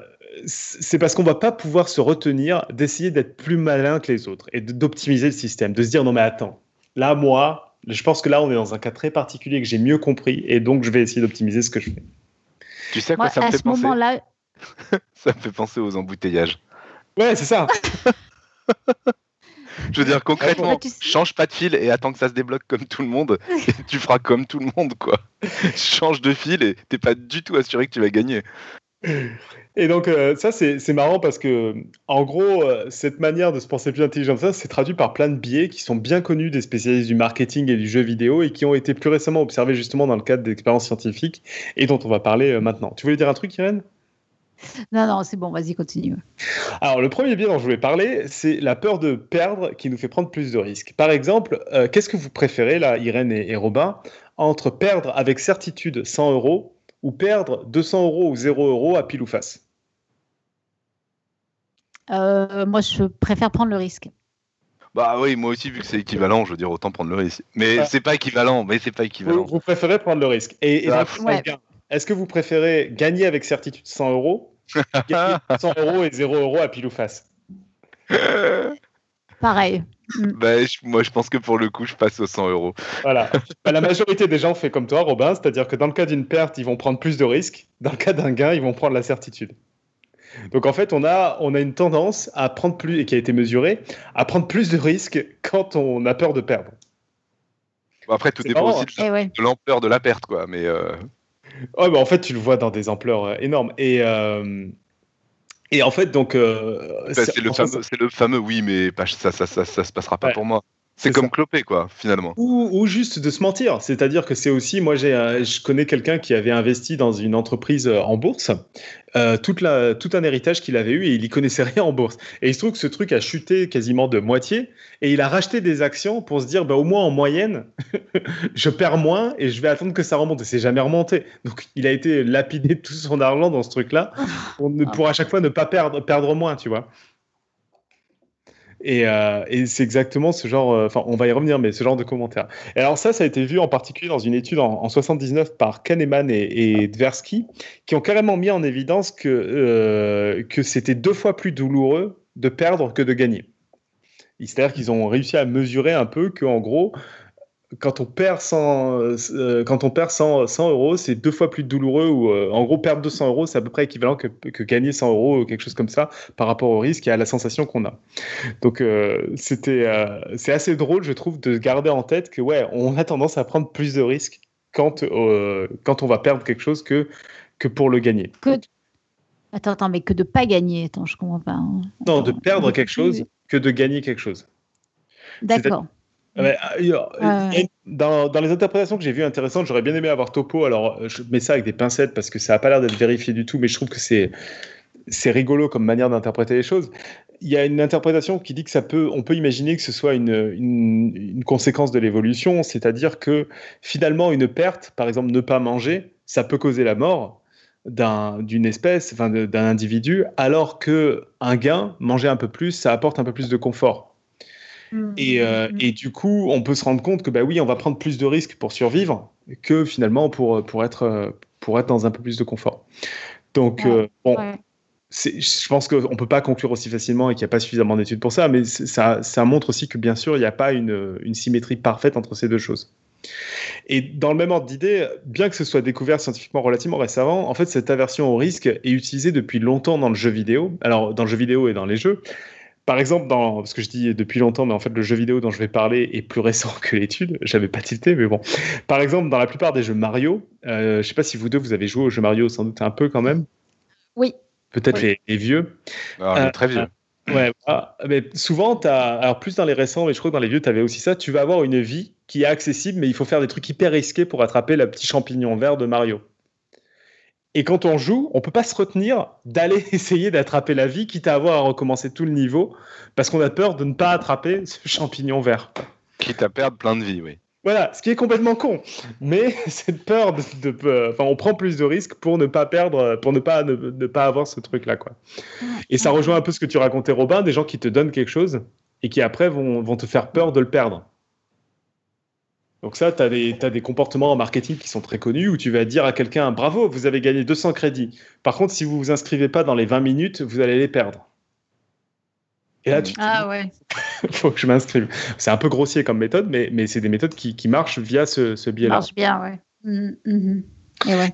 c'est parce qu'on va pas pouvoir se retenir d'essayer d'être plus malin que les autres et d'optimiser le système, de se dire non mais attends, là moi, je pense que là on est dans un cas très particulier que j'ai mieux compris et donc je vais essayer d'optimiser ce que je fais. Tu sais à quoi Moi, ça me à fait ce penser moment-là, Ça me fait penser aux embouteillages. Ouais, c'est ça. Je veux dire, concrètement, Bah, tu sais- change pas de fil et attends que ça se débloque comme tout le monde, et tu feras comme tout le monde, quoi. change de fil et t'es pas du tout assuré que tu vas gagner. Et donc, euh, ça, c'est marrant parce que, en gros, euh, cette manière de se penser plus intelligent ça, c'est traduit par plein de biais qui sont bien connus des spécialistes du marketing et du jeu vidéo et qui ont été plus récemment observés justement dans le cadre d'expériences scientifiques et dont on va parler euh, maintenant. Tu voulais dire un truc, Irène? Non, non, c'est bon, vas-y, continue. Alors, le premier biais dont je voulais parler, c'est la peur de perdre qui nous fait prendre plus de risques. Par exemple, euh, qu'est-ce que vous préférez, là, Irène et, et Robin, entre perdre avec certitude 100 euros ou perdre 200 euros ou 0 euros à pile ou face Euh, moi, je préfère prendre le risque. Bah oui, moi aussi, vu que c'est équivalent, je veux dire, autant prendre le risque. Mais Ouais. c'est pas équivalent, mais c'est pas vous, équivalent. vous préférez prendre le risque. Et, et Ah, ouais. est-ce que vous préférez gagner avec certitude 100 euros Gagner 100 euros et 0 euros à pile ou face? Pareil. Bah, je- moi, je pense que pour le coup, je passe aux 100 euros. Voilà. Bah, la majorité des gens fait comme toi, Robin, c'est-à-dire que dans le cas d'une perte, ils vont prendre plus de risques. Dans le cas d'un gain, ils vont prendre la certitude. Donc en fait, on a, on a une tendance à prendre plus, et qui a été mesurée, à prendre plus de risques quand on a peur de perdre. Bon, après, tout dépend marrant, aussi de Et ouais. de l'ampleur de la perte, quoi. Mais euh, Ouais, bah en fait, tu le vois dans des ampleurs euh, énormes. Et, euh, et en fait, donc. euh, bah, c'est le fameux, c'est le fameux oui, mais pas- ça, ça, ça, ça se passera pas Ouais. pour moi. C'est comme ça. cloper, quoi, finalement. Ou, ou juste de se mentir. C'est-à-dire que c'est aussi, moi, j'ai, un- je connais quelqu'un qui avait investi dans une entreprise euh, en bourse, euh, toute la, tout un héritage qu'il avait eu et il y connaissait rien en bourse. Et il se trouve que ce truc a chuté quasiment de moitié et il a racheté des actions pour se dire, bah, au moins en moyenne, je perds moins et je vais attendre que ça remonte. Et c'est jamais remonté. Donc il a été lapidé de tout son argent dans ce truc-là pour, ne- pour à chaque fois ne pas perdre, perdre moins, tu vois. Et, euh, et c'est exactement ce genre, euh, enfin on va y revenir, mais ce genre de commentaires. Et alors ça, ça a été vu en particulier dans une étude en, en 79 par Kahneman et, et Tversky, qui ont carrément mis en évidence que, euh, que c'était deux fois plus douloureux de perdre que de gagner. C'est-à-dire qu'ils ont réussi à mesurer un peu que, en gros, quand on perd 100, euh, quand on perd 100, 100 euros, c'est deux fois plus douloureux. Ou euh, en gros, perdre 200 euros, c'est à peu près équivalent que, que gagner 100 euros ou quelque chose comme ça par rapport au risque et à la sensation qu'on a. Donc, euh, c'était, euh, c'est assez drôle, je trouve, de garder en tête que ouais, on a tendance à prendre plus de risques quand, euh, quand on va perdre quelque chose que, que pour le gagner. Que... Attends, attends, mais que de pas gagner. Attends, je comprends pas. hein. Non, de perdre quelque chose que de gagner quelque chose. D'accord. Une- dans, dans les interprétations que j'ai vues intéressantes, j'aurais bien aimé avoir topo. Alors, je mets ça avec des pincettes parce que ça n'a pas l'air d'être vérifié du tout, mais je trouve que c'est c'est rigolo comme manière d'interpréter les choses. Il y a une interprétation qui dit que ça peut, on peut imaginer que ce soit une, une, une conséquence de l'évolution, c'est-à-dire que finalement une perte, par exemple ne pas manger, ça peut causer la mort d'un- d'une espèce, enfin d'un individu, alors que un gain, manger un peu plus, ça apporte un peu plus de confort. Et, euh, Mm. et du coup, on peut se rendre compte que bah oui, on va prendre plus de risques pour survivre que finalement pour, pour, être, euh, pour être dans un peu plus de confort. Donc, Ouais, euh, bon, Ouais. je pense qu'on ne peut pas conclure aussi facilement et qu'il n'y a pas suffisamment d'études pour ça, mais ça, ça montre aussi que bien sûr, il n'y a pas une, une symétrie parfaite entre ces deux choses. Et dans le même ordre d'idée, bien que ce soit découvert scientifiquement relativement récemment, en fait, cette aversion au risque est utilisée depuis longtemps dans le jeu vidéo, alors dans le jeu vidéo et dans les jeux. Par exemple, dans, parce que je dis depuis longtemps, mais en fait, le jeu vidéo dont je vais parler est plus récent que l'étude. J'avais pas tilté, mais bon. Par exemple, dans la plupart des jeux Mario, euh, je sais pas si vous deux, vous avez joué aux jeux Mario, sans doute un peu quand même. Oui. Peut-être Oui. les, les vieux. Alors, il est Euh, très vieux. Ouais, voilà. mais souvent, as, alors plus dans les récents, mais je crois que dans les vieux, tu avais aussi ça. Tu vas avoir une vie qui est accessible, mais il faut faire des trucs hyper risqués pour attraper le petit champignon vert de Mario. Et quand on joue, on peut pas se retenir d'aller essayer d'attraper la vie, quitte à avoir à recommencer tout le niveau, parce qu'on a peur de ne pas attraper ce champignon vert. Quitte à perdre plein de vie, oui. Voilà, ce qui est complètement con. Mais cette peur de, de- euh, enfin, on prend plus de risques pour ne pas perdre, pour ne pas ne, ne pas avoir ce truc-là, quoi. Et ça rejoint un peu ce que tu racontais, Robin, des gens qui te donnent quelque chose et qui après vont, vont te faire peur de le perdre. Donc ça, tu as, des comportements en marketing qui sont très connus où tu vas dire à quelqu'un, bravo, vous avez gagné 200 crédits. Par contre, si vous vous inscrivez pas dans les 20 minutes, vous allez les perdre. Et là, tu te dis, Ah ouais. faut que je m'inscrive. C'est un peu grossier comme méthode, mais, mais c'est des méthodes qui, qui marchent via ce, ce Ça biais-là. marche bien, ouais. Mhm, mhm. Et ouais.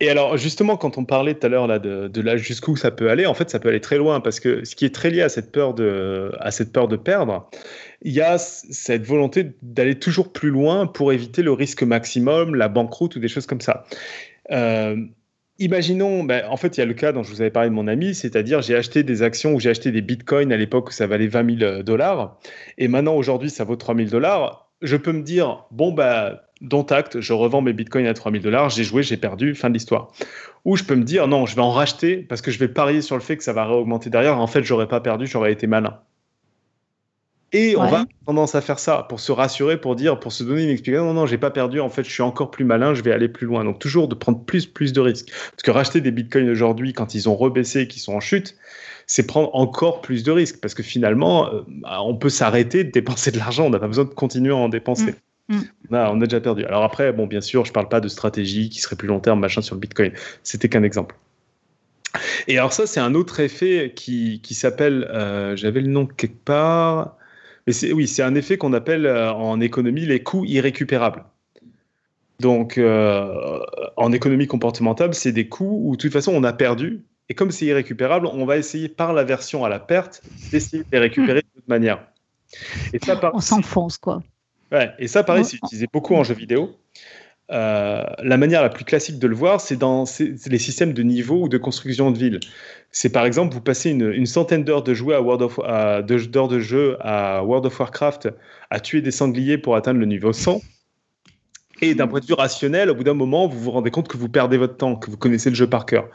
Et alors, justement, quand on parlait tout à l'heure de, là jusqu'où ça peut aller, en fait, ça peut aller très loin parce que ce qui est très lié à cette peur de, à cette peur de perdre, il y a cette volonté d'aller toujours plus loin pour éviter le risque maximum, la banqueroute ou des choses comme ça. Euh, imaginons, ben, en fait, il y a le cas dont je vous avais parlé de mon ami, c'est-à-dire j'ai acheté des actions ou j'ai acheté des bitcoins à l'époque où ça valait 20 000 dollars et maintenant aujourd'hui ça vaut 3 000 dollars. Je peux me dire, bon, bah, dont acte, je revends mes bitcoins à 3000 dollars, j'ai joué, j'ai perdu, fin de l'histoire. Ou je peux me dire, non, je vais en racheter parce que je vais parier sur le fait que ça va réaugmenter derrière. En fait, j'aurais pas perdu, j'aurais été malin. Et on Ouais. va tendance à faire ça pour se rassurer, pour dire, pour se donner une explication. Non, non, j'ai pas perdu. En fait, je suis encore plus malin. Je vais aller plus loin. Donc toujours de prendre plus, plus de risques. Parce que racheter des bitcoins aujourd'hui, quand ils ont rebaissé, et qu'ils sont en chute, c'est prendre encore plus de risques. Parce que finalement, euh, bah, on peut s'arrêter de dépenser de l'argent. On n'a pas besoin de continuer à en dépenser. Mm. Mm. On, a, on a déjà perdu. Alors après, bon, bien sûr, je parle pas de stratégie qui serait plus long terme, machin sur le bitcoin. C'était qu'un exemple. Et alors ça, c'est un autre effet qui, qui s'appelle, euh, j'avais le nom quelque part, mais c'est oui, c'est un effet qu'on appelle euh, en économie les coûts irrécupérables. Donc, euh, en économie comportementale, c'est des coûts où de toute façon on a perdu, et comme c'est irrécupérable, on va essayer par la version à la perte d'essayer de les récupérer de toute manière. Et ça, par- On s'enfonce, quoi. Ouais, et ça, pareil, c'est utilisé beaucoup en jeu vidéo. Euh, la manière la plus classique de le voir, c'est dans les systèmes de niveau ou de construction de ville. C'est par exemple, vous passez une, centaine d'heures de jeu à World of Warcraft à tuer des sangliers pour atteindre le niveau 100. Et d'un point de vue rationnel, au bout d'un moment, vous vous rendez compte que vous perdez votre temps, que vous connaissez le jeu par cœur.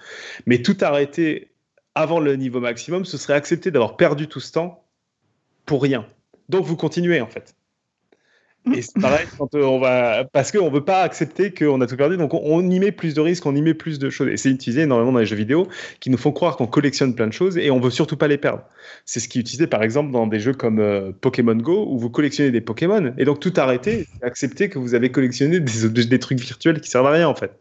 Mais tout arrêter avant le niveau maximum, ce serait accepter d'avoir perdu tout ce temps pour rien. Donc vous continuez en fait. Et c'est pareil quand euh, on va parce qu'on veut pas accepter qu'on a tout perdu, donc on, on y met plus de risques, on y met plus de choses. Et c'est utilisé énormément dans les jeux vidéo qui nous font croire qu'on collectionne plein de choses et on veut surtout pas les perdre. C'est ce qui est utilisé par exemple dans des jeux comme euh, Pokémon Go où vous collectionnez des Pokémon et donc tout arrêter, c'est accepter que vous avez collectionné des, des, des trucs virtuels qui servent à rien en fait.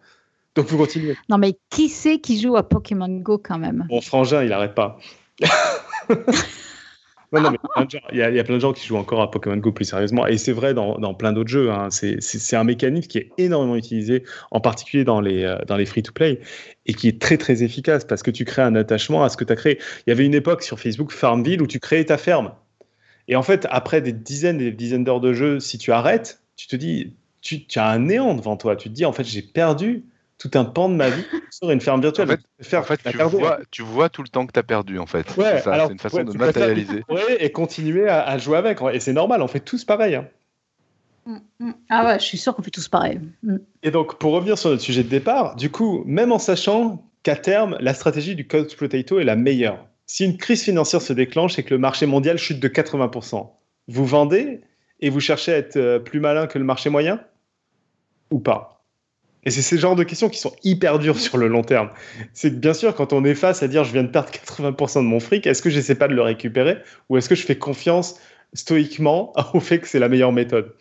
Donc vous continuez. Non, mais qui c'est qui joue à Pokémon Go quand même? Mon frangin, il arrête pas. Il y, a, plein de gens qui jouent encore à Pokémon Go plus sérieusement, et c'est vrai dans, plein d'autres jeux. hein. C'est- un mécanisme qui est énormément utilisé, en particulier dans les, euh, dans les free-to-play, et qui est très très efficace parce que tu crées un attachement à ce que tu as créé. Il y avait une époque sur Facebook Farmville où tu créais ta ferme. Et en fait, après des dizaines et des dizaines d'heures de jeu, si tu arrêtes, tu te dis, tu as un néant devant toi. Tu te dis, en fait, j'ai perdu tout un pan de ma vie sur une ferme virtuelle. En fait- tu peux faire En fait, la tu carte vois, tu vois tout le temps que tu as perdu, en fait. Ouais, c'est ça, alors, c'est une façon ouais, de matérialiser. Ouais, et continuer à, à jouer avec. Et c'est normal, on fait tous pareil. hein. Ah ouais, je suis sûre qu'on fait tous pareil. Mm. Et donc, pour revenir sur notre sujet de départ, du coup, même en sachant qu'à terme, la stratégie du couch potato est la meilleure. Si une crise financière se déclenche et que le marché mondial chute de 80%, vous vendez et vous cherchez à être euh, plus malin que le marché moyen? Ou pas? Et c'est ces genres de questions qui sont hyper dures sur le long terme. C'est que bien sûr, quand on est face à dire je viens de perdre 80% de mon fric, est-ce que j'essaie pas de le récupérer ou est-ce que je fais confiance stoïquement au fait que c'est la meilleure méthode?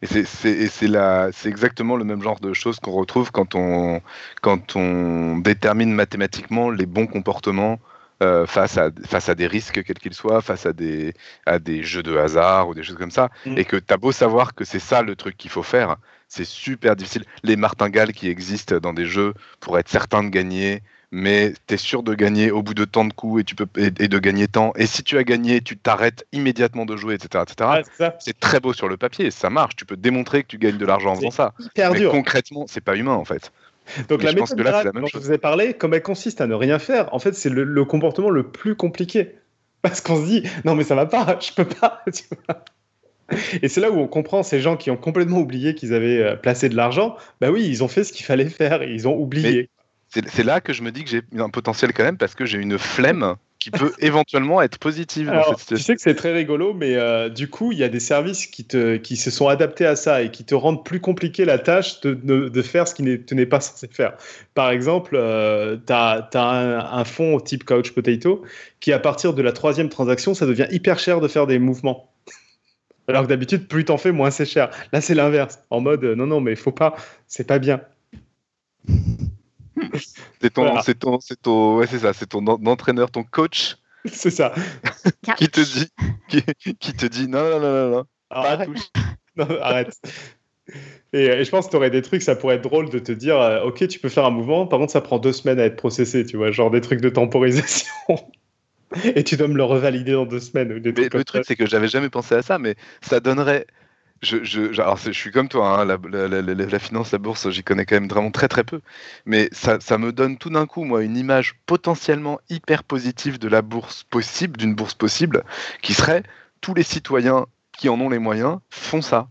Et c'est- c'est et c'est la- c'est exactement le même genre de choses qu'on retrouve quand on, quand on détermine mathématiquement les bons comportements euh, face, à, face à des risques, quels qu'ils soient, face à des, à des jeux de hasard ou des choses comme ça. Mm. Et que tu as beau savoir que c'est ça le truc qu'il faut faire, c'est super difficile. Les martingales qui existent dans des jeux pour être certain de gagner, mais tu es sûr de gagner au bout de tant de coups et, tu peux, et, et de gagner tant. Et si tu as gagné, tu t'arrêtes immédiatement de jouer, etc. etc. C'est très beau sur le papier, ça marche. Tu peux démontrer que tu gagnes de l'argent en faisant ça. Hyper Mais dur. concrètement, c'est pas humain en fait. Donc Mais la méthode que là, la même dont chose. je vous ai parlé, comme elle consiste à ne rien faire, en fait, c'est le, le comportement le plus compliqué. Parce qu'on se dit, non mais ça va pas, je peux pas. tu vois. Et c'est là où on comprend ces gens qui ont complètement oublié qu'ils avaient euh, placé de l'argent. Bah oui, ils ont fait ce qu'il fallait faire, ils ont oublié. C'est là que je me dis que j'ai un potentiel quand même parce que j'ai une flemme qui peut éventuellement être positive dans Alors, tu sais que c'est très rigolo, mais euh, du coup, il y a des services qui, te, qui se sont adaptés à ça et qui te rendent plus compliqué la tâche de, de, de faire ce qui n'est- tu n'es pas censé faire. Par exemple, euh, tu as, un, un fonds type Couch Potato qui, à partir de la troisième transaction, ça devient hyper cher de faire des mouvements. Alors que d'habitude, plus t'en fais, moins c'est cher. Là, c'est l'inverse. En mode, euh, non, non, mais faut pas, c'est pas bien. C'est ton, Voilà. c'est ton, c'est ton, ouais, c'est ça, c'est ton en- entraîneur, ton coach c'est ça. qui te dit, qui, qui te dit non, non, non, non, non, Alors, pas arrête. Non, arrête. Et, et je pense que tu aurais des trucs, ça pourrait être drôle de te dire, euh, ok, tu peux faire un mouvement, par contre, ça prend deux semaines à être processé, tu vois, genre des trucs de temporisation. Et tu dois me le revalider dans deux semaines. Ou des Mais le truc, c'est que j'avais jamais pensé à ça, mais ça donnerait. Je, je, alors je suis comme toi, hein, la, la- la- la- la finance, la bourse, j'y connais quand même vraiment très très peu. Mais ça, ça me donne tout d'un coup, moi, une image potentiellement hyper positive de la bourse possible, d'une bourse possible, qui serait tous les citoyens qui en ont les moyens font ça.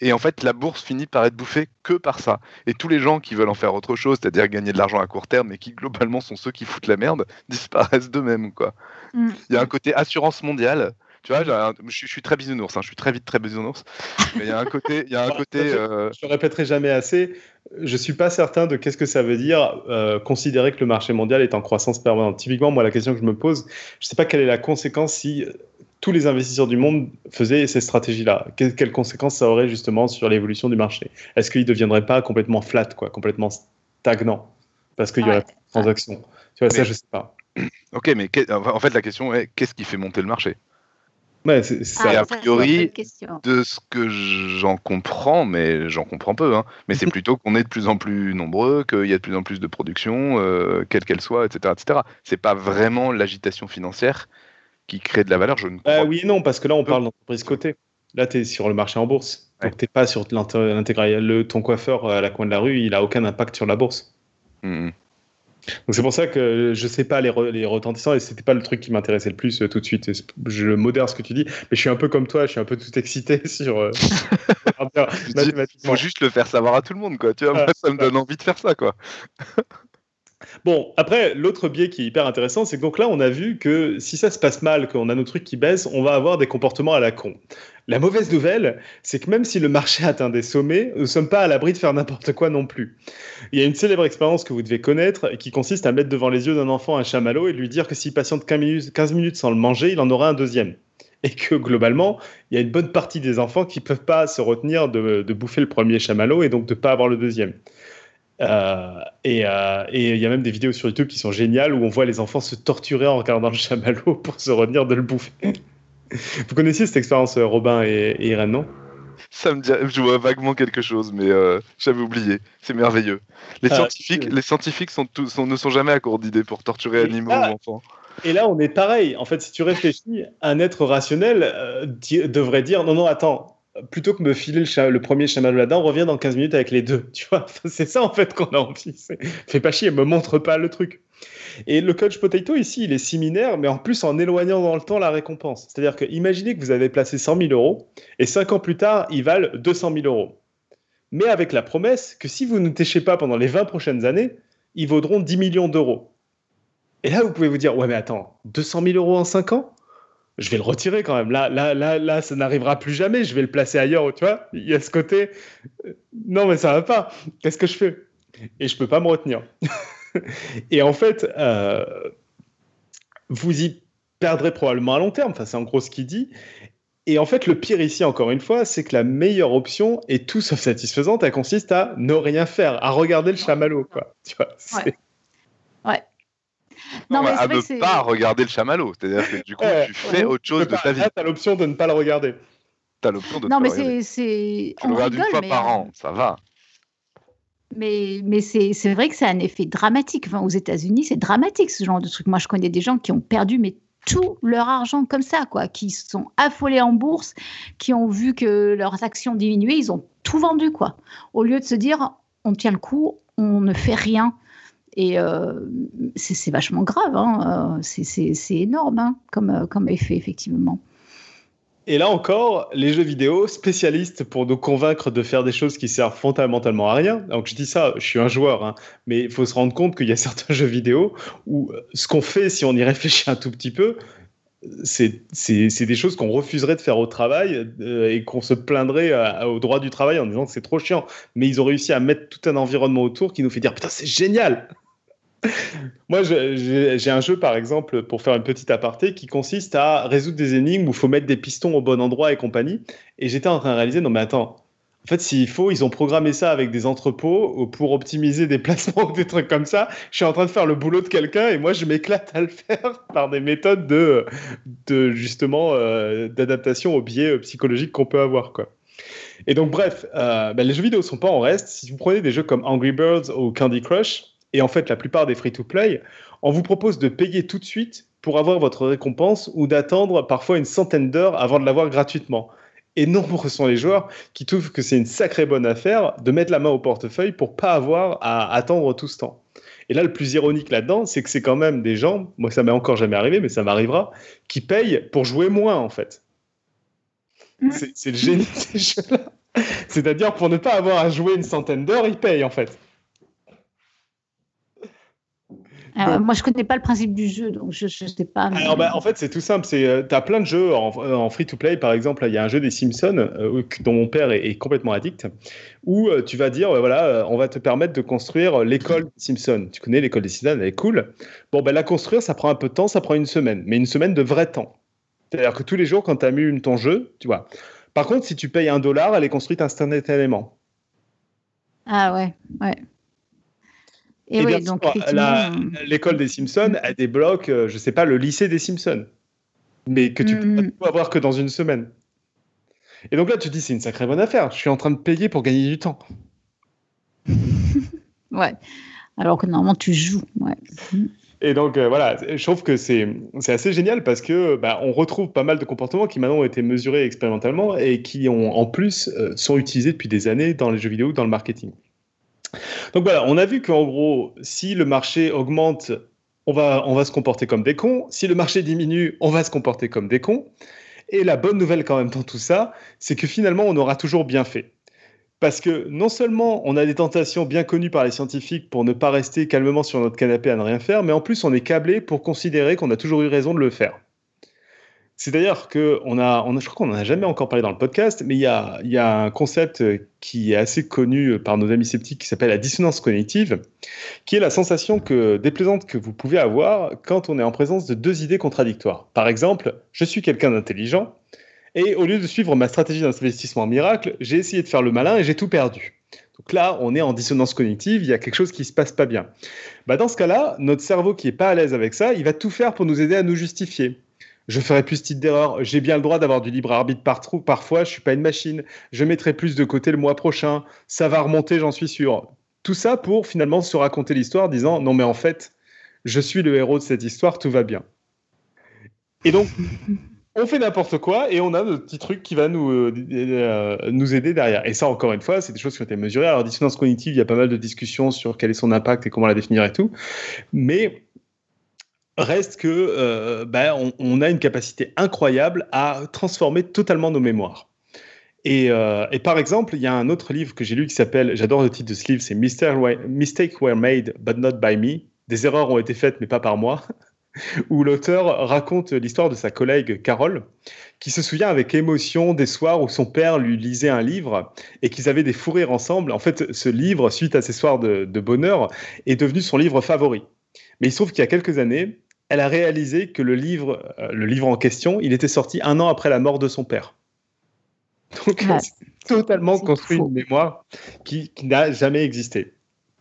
Et en fait, la bourse finit par être bouffée que par ça. Et tous les gens qui veulent en faire autre chose, c'est-à-dire gagner de l'argent à court terme, et qui globalement sont ceux qui foutent la merde, disparaissent d'eux-mêmes. Quoi. Mm. Il y a un côté assurance mondiale. Tu vois, un- je, suis- je suis très bisounours, hein, je suis très vite très bisounours. Mais il y a un côté, il y a un côté. euh, Je le répéterai jamais assez. Je suis pas certain de qu'est-ce que ça veut dire euh, considérer que le marché mondial est en croissance permanente. Typiquement, moi, la question que je me pose, je sais pas quelle est la conséquence si euh, tous les investisseurs du monde faisaient ces stratégies-là. Que- quelles conséquences ça aurait justement sur l'évolution du marché? Est-ce qu'ils ne deviendraient pas complètement flat, quoi, complètement stagnant? Parce qu'il y aurait Ouais. plus de transactions. Tu vois, ça, je sais pas. Ok, mais en fait, la question est qu'est-ce qui fait monter le marché? Ouais, c'est- c'est Ah, ça. a priori. De ce que j'en comprends, mais j'en comprends peu, hein, mais c'est plutôt qu'on est de plus en plus nombreux, qu'il y a de plus en plus de production, euh, quelle qu'elle soit, etc. etc. C'est pas vraiment l'agitation financière qui crée de la valeur, je ne crois Ah oui et non, parce que là, on parle d'entreprise cotée. Là, tu es sur le marché en bourse. Donc, Ouais. tu pas sur l'inté- l'intégral. Le- Ton coiffeur à la coin de la rue, il a aucun impact sur la bourse. Mhm. Donc, c'est pour ça que je sais pas les, re- les retentissants et c'était pas le truc qui m'intéressait le plus euh, tout de suite. Je modère ce que tu dis, mais je suis un peu comme toi, je suis un peu tout excité sur. euh, Il faut juste le faire savoir à tout le monde, quoi. Tu vois, Ah, moi, ça me donne envie de faire ça, quoi. Bon, après, l'autre biais qui est hyper intéressant, c'est que donc là, on a vu que si ça se passe mal, qu'on a nos trucs qui baissent, on va avoir des comportements à la con. La mauvaise nouvelle, c'est que même si le marché atteint des sommets, nous ne sommes pas à l'abri de faire n'importe quoi non plus. Il y a une célèbre expérience que vous devez connaître qui consiste à mettre devant les yeux d'un enfant un chamallow et lui dire que s'il patiente 15 minutes, 15 minutes sans le manger, il en aura un deuxième. Et que globalement, il y a une bonne partie des enfants qui ne peuvent pas se retenir de, de bouffer le premier chamallow et donc de ne pas avoir le deuxième. Euh, et euh, et il y a même des vidéos sur YouTube qui sont géniales où on voit les enfants se torturer en regardant le chamallow pour se retenir de le bouffer. Vous connaissiez cette expérience, euh, Robin et, et Irène, non? Ça me dit, je vois vaguement quelque chose, mais euh, j'avais oublié. C'est merveilleux. Les Ah, scientifiques, les scientifiques sont tous- sont- ne sont jamais à court d'idées pour torturer Et animaux là- ou enfants. Et là, on est pareil. En fait, si tu réfléchis, un être rationnel euh, di- devrait dire non, non, attends, plutôt que me filer le, le premier chamallow là-dedans, reviens dans 15 minutes avec les deux. Tu vois, c'est ça en fait qu'on a envie. Fais pas chier, me montre pas le truc. Et le coach potato ici, il est similaire, mais en plus en éloignant dans le temps la récompense. C'est-à-dire que imaginez que vous avez placé 100 000 euros et 5 ans plus tard, ils valent 200 000 euros. Mais avec la promesse que si vous ne téchez pas pendant les 20 prochaines années, ils vaudront 10 millions d'euros. Et là, vous pouvez vous dire, ouais, mais attends, 200 000 euros en 5 ans? Je vais le retirer quand même. Là, là, là, là, ça n'arrivera plus jamais. Je vais le placer ailleurs, tu vois. Il y a ce côté, euh, non, mais ça va pas. Qu'est-ce que je fais? Et je peux pas me retenir. Et en fait, euh, vous y perdrez probablement à long terme. Enfin, c'est en gros ce qu'il dit. Et en fait, le pire ici, encore une fois, c'est que la meilleure option est tout sauf satisfaisante. Elle consiste à ne rien faire, à regarder le chamallow, quoi. Tu vois, Ouais. Non, mais à c'est vrai ne que c'est. pas regarder le chamallow. C'est-à-dire que du coup, tu fais autre tu chose de pas- ta vie. Là, t'as l'option de ne pas le regarder. T'as l'option de Non, te mais le regarder. c'est. c'est- Tu le regardes une fois mais. par an, ça va. Mais, mais c'est c'est vrai que c'est un effet dramatique. Enfin, aux États-Unis, c'est dramatique ce genre de truc. Moi, je connais des gens qui ont perdu mais tout leur argent comme ça, quoi, qui se sont affolés en bourse, qui ont vu que leurs actions diminuaient, ils ont tout vendu, quoi. Au lieu de se dire, on tient le coup, on ne fait rien. Et euh, c'est vachement grave, hein. euh, c'est- énorme hein, comme, euh, comme effet, effectivement. Et là encore, les jeux vidéo, spécialistes pour nous convaincre de faire des choses qui servent fondamentalement à rien. Donc je dis ça, je suis un joueur, hein, mais il faut se rendre compte qu'il y a certains jeux vidéo où ce qu'on fait, si on y réfléchit un tout petit peu, c'est des choses qu'on refuserait de faire au travail et qu'on se plaindrait au droit du travail en disant que c'est trop chiant. Mais ils ont réussi à mettre tout un environnement autour qui nous fait dire putain c'est génial. Moi, j'ai un jeu, par exemple, pour faire une petite aparté, qui consiste à résoudre des énigmes où il faut mettre des pistons au bon endroit et compagnie. Et j'étais en train de réaliser, non mais attends, en fait, s'il faut, ils ont programmé ça avec des entrepôts pour optimiser des placements ou des trucs comme ça. Je suis en train de faire le boulot de quelqu'un et moi, je m'éclate à le faire par des méthodes de, de justement, euh, d'adaptation aux biais euh, psychologiques qu'on peut avoir, quoi. Et donc, bref, euh, ben, les jeux vidéo sont pas en reste. Si vous prenez des jeux comme Angry Birds ou Candy Crush, et en fait la plupart des free-to-play, on vous propose de payer tout de suite pour avoir votre récompense ou d'attendre parfois une centaine d'heures avant de l'avoir gratuitement. Et nombreux sont les joueurs qui trouvent que c'est une sacrée bonne affaire de mettre la main au portefeuille pour pas avoir à attendre tout ce temps. Et là, le plus ironique là-dedans, c'est que c'est quand même des gens, moi ça m'est encore jamais arrivé, mais ça m'arrivera, qui payent pour jouer moins en fait. Mm. C'est le génie de ces jeux-là. C'est C'est-à-dire, pour ne pas avoir à jouer une centaine d'heures, il paye en fait. Moi, je connais pas le principe du jeu, donc je ne sais pas. Alors, bah, en fait, c'est tout simple. Tu as plein de jeux en, free-to-play, par exemple. Il y a un jeu des Simpsons euh, dont mon père est, complètement addict, où euh, tu vas dire, voilà, euh, on va te permettre de construire l'école des Simpsons. Tu connais l'école des Simpsons, elle est cool. Bon, ben la construire, ça prend un peu de temps, ça prend une semaine, mais une semaine de vrai temps. C'est-à-dire que tous les jours, quand tu as mis ton jeu, tu vois. Par contre, si tu payes un dollar, elle est construite instantanément. Ah ouais, ouais. Et, oui, donc euh, l'école des Simpsons, elle débloque, euh, je sais pas, le lycée des Simpsons. Mais que tu peux mm. pas avoir que dans une semaine. Et donc là, tu te dis, c'est une sacrée bonne affaire. Je suis en train de payer pour gagner du temps. ouais. Alors que normalement, tu joues. Ouais. Et donc euh, voilà, je trouve que c'est assez génial parce que bah, on retrouve pas mal de comportements qui maintenant ont été mesurés expérimentalement et qui ont en plus sont utilisés depuis des années dans les jeux vidéo, dans le marketing. Donc voilà, on a vu qu'en gros, si le marché augmente, on va, on va se comporter comme des cons. Si le marché diminue, on va se comporter comme des cons. Et la bonne nouvelle quand même dans tout ça, c'est que finalement, on aura toujours bien fait. Parce que non seulement on a des tentations bien connues par les scientifiques pour ne pas rester calmement sur notre canapé à ne rien faire, mais en plus on est câblé pour considérer qu'on a toujours eu raison de le faire. C'est d'ailleurs que on a, on a, je crois qu'on n'en a jamais encore parlé dans le podcast, mais il y a, un concept qui est assez connu par nos amis sceptiques qui s'appelle la dissonance cognitive, qui est la sensation que, déplaisante que vous pouvez avoir quand on est en présence de deux idées contradictoires. Par exemple, je suis quelqu'un d'intelligent, et au lieu de suivre ma stratégie d'investissement miracle, j'ai essayé de faire le malin et j'ai tout perdu. Donc là, on est en dissonance cognitive, il y a quelque chose qui se passe pas bien. Bah dans ce cas-là, notre cerveau qui est pas à l'aise avec ça, il va tout faire pour nous aider à nous justifier je ferai plus ce type d'erreur. J'ai bien le droit d'avoir du libre arbitre partout. Parfois, je suis pas une machine. Je mettrai plus de côté le mois prochain. Ça va remonter, j'en suis sûr. Tout ça pour finalement se raconter l'histoire, disant non mais en fait, je suis le héros de cette histoire, tout va bien. Et donc, on fait n'importe quoi et on a notre petit truc qui va nous, euh, euh, nous aider derrière. Et ça, encore une fois, c'est des choses qui ont été mesurées. Alors, dissonance cognitive, il y a pas mal de discussions sur quel est son impact et comment la définir et tout. Mais Reste que euh, ben, on, a une capacité incroyable à transformer totalement nos mémoires. Euh, et, par exemple, il y a un autre livre que j'ai lu qui s'appelle, j'adore le titre de ce livre, c'est Mistakes Were Made But Not By Me. Des erreurs ont été faites mais pas par moi. où l'auteur raconte l'histoire de sa collègue Carole, qui se souvient avec émotion des soirs où son père lui lisait un livre et qu'ils avaient des fous rires ensemble. En fait, ce livre, suite à ces soirs de, de bonheur, est devenu son livre favori. Mais il se trouve qu'il y a quelques années, elle a réalisé que le livre, euh, le livre en question, il était sorti un an après la mort de son père. Donc, a totalement construit une mémoire qui, n'a jamais existé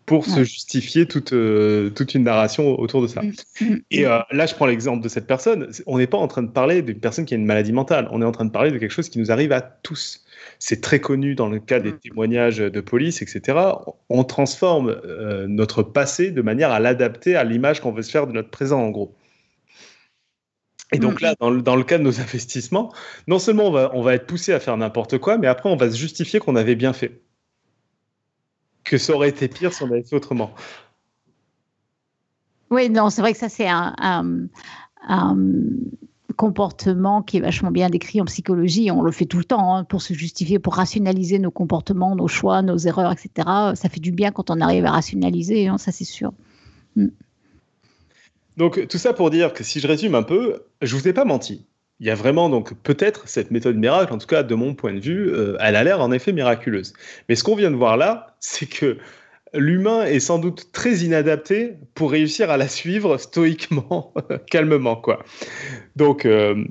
pour se justifier toute, euh, toute une narration autour de ça. Mm, mm, Et mm. Euh, là, je prends l'exemple de cette personne. On n'est pas en train de parler d'une personne qui a une maladie mentale. On est en train de parler de quelque chose qui nous arrive à tous. C'est très connu dans le cas des témoignages de police, etc. On transforme notre passé de manière à l'adapter à l'image qu'on veut se faire de notre présent, en gros. Et donc mm. là, dans le, dans le, cas de nos investissements, non seulement on va, on va être poussé à faire n'importe quoi, mais après on va se justifier qu'on avait bien fait. Que ça aurait été pire si on avait fait autrement. Oui, non, c'est vrai que ça c'est un, un, comportement qui est vachement bien décrit en psychologie. On le fait tout le temps hein, pour se justifier, pour rationaliser nos comportements, nos choix, nos erreurs, etc. Ça fait du bien quand on arrive à rationaliser, hein, ça c'est sûr. Mm. Donc tout ça pour dire que si je résume un peu, je vous ai pas menti. Il y a vraiment donc peut-être cette méthode miracle, en tout cas de mon point de vue, euh, elle a l'air en effet miraculeuse. Mais ce qu'on vient de voir là, c'est que l'humain est sans doute très inadapté pour réussir à la suivre stoïquement, calmement quoi. Donc, euh,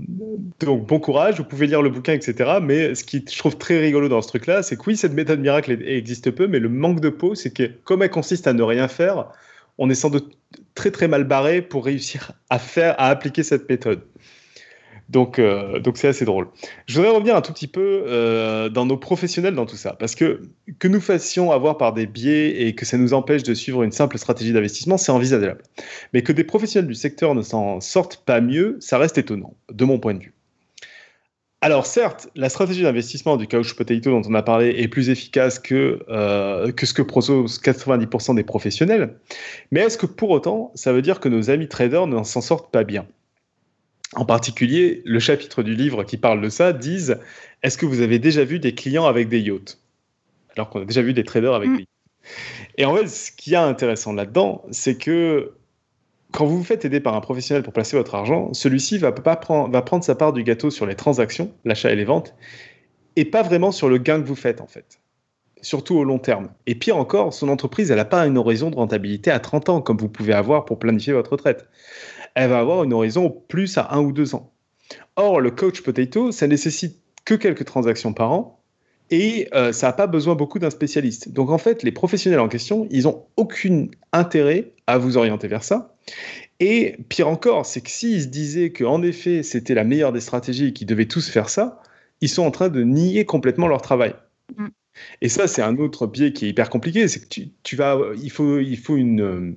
donc bon courage, vous pouvez lire le bouquin, etc. Mais ce qui je trouve très rigolo dans ce truc-là, c'est que oui, cette méthode miracle existe peu, mais le manque de peau, c'est que comme elle consiste à ne rien faire, on est sans doute très très mal barré pour réussir à faire, à appliquer cette méthode. Donc, euh, donc c'est assez drôle. Je voudrais revenir un tout petit peu euh, dans nos professionnels dans tout ça, parce que que nous fassions avoir par des biais et que ça nous empêche de suivre une simple stratégie d'investissement, c'est envisageable. Mais que des professionnels du secteur ne s'en sortent pas mieux, ça reste étonnant, de mon point de vue. Alors certes, la stratégie d'investissement du couch potato dont on a parlé est plus efficace que, euh, que ce que proposent 90% des professionnels, mais est-ce que pour autant ça veut dire que nos amis traders ne s'en sortent pas bien? En particulier, le chapitre du livre qui parle de ça disent Est-ce que vous avez déjà vu des clients avec des yachts? Alors qu'on a déjà vu des traders avec Mm. des Et en fait, ce qui est intéressant là-dedans, c'est que quand vous vous faites aider par un professionnel pour placer votre argent, celui-ci va, prendre sa part du gâteau sur les transactions, l'achat et les ventes, et pas vraiment sur le gain que vous faites en fait. Surtout au long terme. Et pire encore, son entreprise, elle n'a pas une horizon de rentabilité à 30 ans, comme vous pouvez avoir pour planifier votre retraite. Elle va avoir une horizon plus à 1 ou 2 ans. Or, le coach potato, ça nécessite que quelques transactions par an, et euh, ça n'a pas besoin beaucoup d'un spécialiste. Donc en fait, les professionnels en question, ils n'ont aucun intérêt à vous orienter vers ça. Et pire encore, c'est que s'ils se disaient qu'en effet, c'était la meilleure des stratégies et qu'ils devaient tous faire ça, ils sont en train de nier complètement leur travail. Mm. Et ça, c'est un autre biais qui est hyper compliqué, c'est que tu, tu vas, il faut, il faut une, euh,